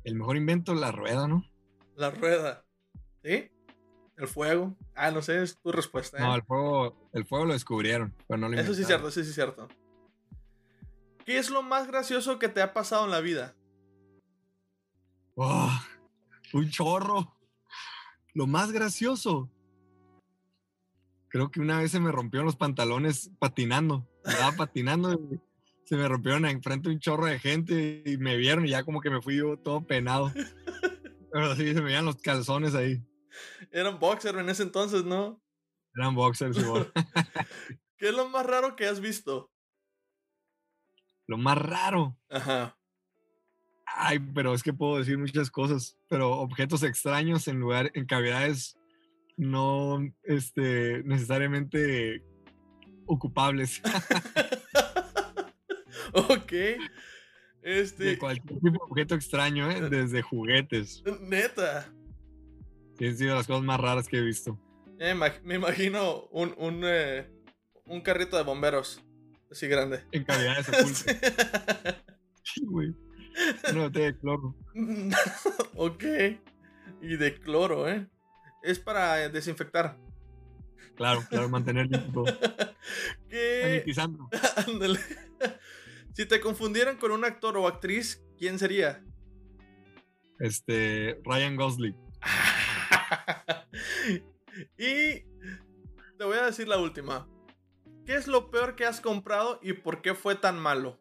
El mejor invento, la rueda, ¿no? La rueda. ¿Sí? El fuego. Ah, no sé, es tu respuesta. ¿eh? No, el fuego, el fuego lo descubrieron, pero no lo Eso sí es inventaron. cierto, eso sí es cierto. ¿Qué es lo más gracioso que te ha pasado en la vida? Oh, un chorro. Lo más gracioso. Creo que una vez se me rompieron los pantalones patinando. Estaba patinando y se me rompieron enfrente un chorro de gente y me vieron y ya como que me fui yo todo penado. Pero sí, se me veían los calzones ahí. Eran boxer en ese entonces, ¿no? Eran boxers igual. ¿Qué es lo más raro que has visto? Lo más raro. Ajá. Ay, pero es que puedo decir muchas cosas. Pero objetos extraños en lugar, en cavidades no este, necesariamente ocupables. ok. Este. De cualquier tipo de objeto extraño, ¿eh? desde juguetes. Neta. Sí, han sido las cosas más raras que he visto. Ya me, imag- me imagino un, un, eh, un carrito de bomberos. Así grande. En cavidades ocultas. Sí, güey. Una botella de cloro. ok. Y de cloro, ¿eh? Es para eh, desinfectar. Claro, claro, mantener limpio. ¿Qué? Sanitizando. Ándale. Si te confundieran con un actor o actriz, ¿quién sería? Este, Ryan Gosling. y te voy a decir la última. ¿Qué es lo peor que has comprado y por qué fue tan malo?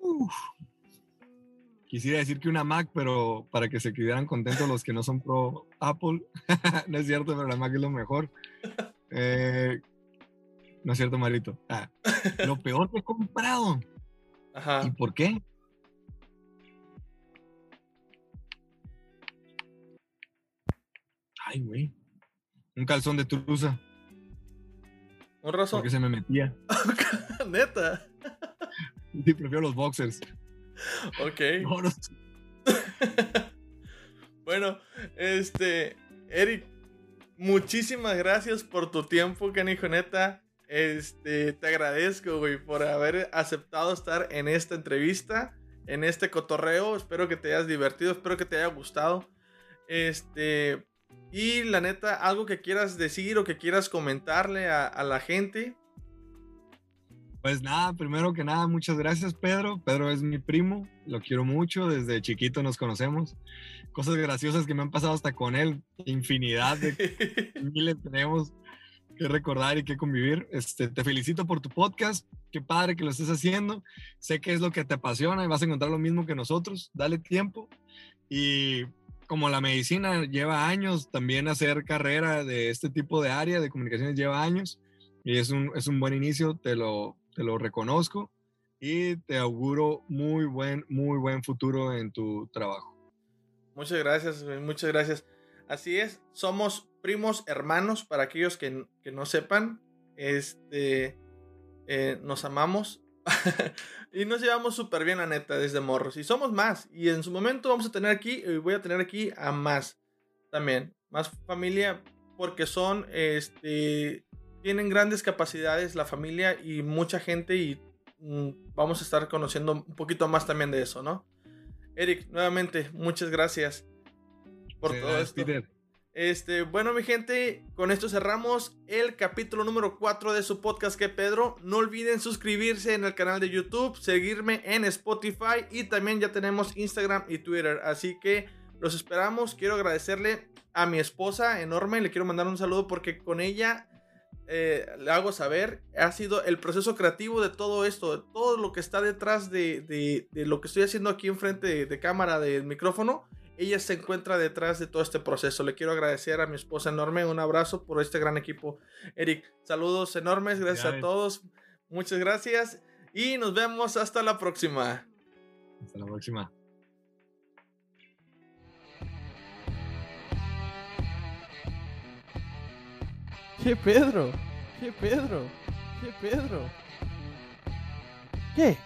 Uf. Quisiera decir que una Mac, pero para que se quedaran contentos los que no son pro Apple. no es cierto, pero la Mac es lo mejor. Eh, no es cierto, Marito. Ah, lo peor que he comprado. ¿Y Ajá. por qué? Ay, güey. Un calzón de truza, Un razón. porque se me metía. Neta. Sí, prefiero los boxers. Ok. No, no, bueno, este, Eric, muchísimas gracias por tu tiempo, canijo, neta. Este, te agradezco, güey, por haber aceptado estar en esta entrevista, en este cotorreo. Espero que te hayas divertido, espero que te haya gustado. Este, y la neta, algo que quieras decir o que quieras comentarle a, a la gente. Pues nada, primero que nada, muchas gracias, Pedro. Pedro es mi primo, lo quiero mucho, desde chiquito nos conocemos. Cosas graciosas que me han pasado hasta con él, infinidad de miles tenemos que recordar y que convivir. Este, te felicito por tu podcast, qué padre que lo estés haciendo. Sé que es lo que te apasiona y vas a encontrar lo mismo que nosotros. Dale tiempo. Y como la medicina lleva años, también hacer carrera de este tipo de área de comunicaciones lleva años. Y es un, es un buen inicio, te lo, te lo reconozco. Y te auguro muy buen, muy buen futuro en tu trabajo. Muchas gracias, muchas gracias. Así es, somos primos hermanos para aquellos que, que no sepan. Este, eh, nos amamos y nos llevamos súper bien, la neta, desde morros. Y somos más. Y en su momento vamos a tener aquí, y voy a tener aquí a más también. Más familia, porque son, este, tienen grandes capacidades la familia y mucha gente. Y mm, vamos a estar conociendo un poquito más también de eso, ¿no? Eric, nuevamente, muchas gracias por todo esto. Peter. Este, bueno, mi gente, con esto cerramos el capítulo número 4 de su podcast que Pedro. No olviden suscribirse en el canal de YouTube, seguirme en Spotify y también ya tenemos Instagram y Twitter. Así que los esperamos. Quiero agradecerle a mi esposa enorme. Le quiero mandar un saludo porque con ella eh, le hago saber. Ha sido el proceso creativo de todo esto, de todo lo que está detrás de, de- de lo que estoy haciendo aquí enfrente de, de cámara, del micrófono. Ella se encuentra detrás de todo este proceso. Le quiero agradecer a mi esposa enorme, un abrazo por este gran equipo. Eric, saludos enormes, gracias a todos. Muchas gracias y nos vemos hasta la próxima. Hasta la próxima. ¿Qué Pedro? ¿Qué Pedro? ¿Qué Pedro? ¿Qué?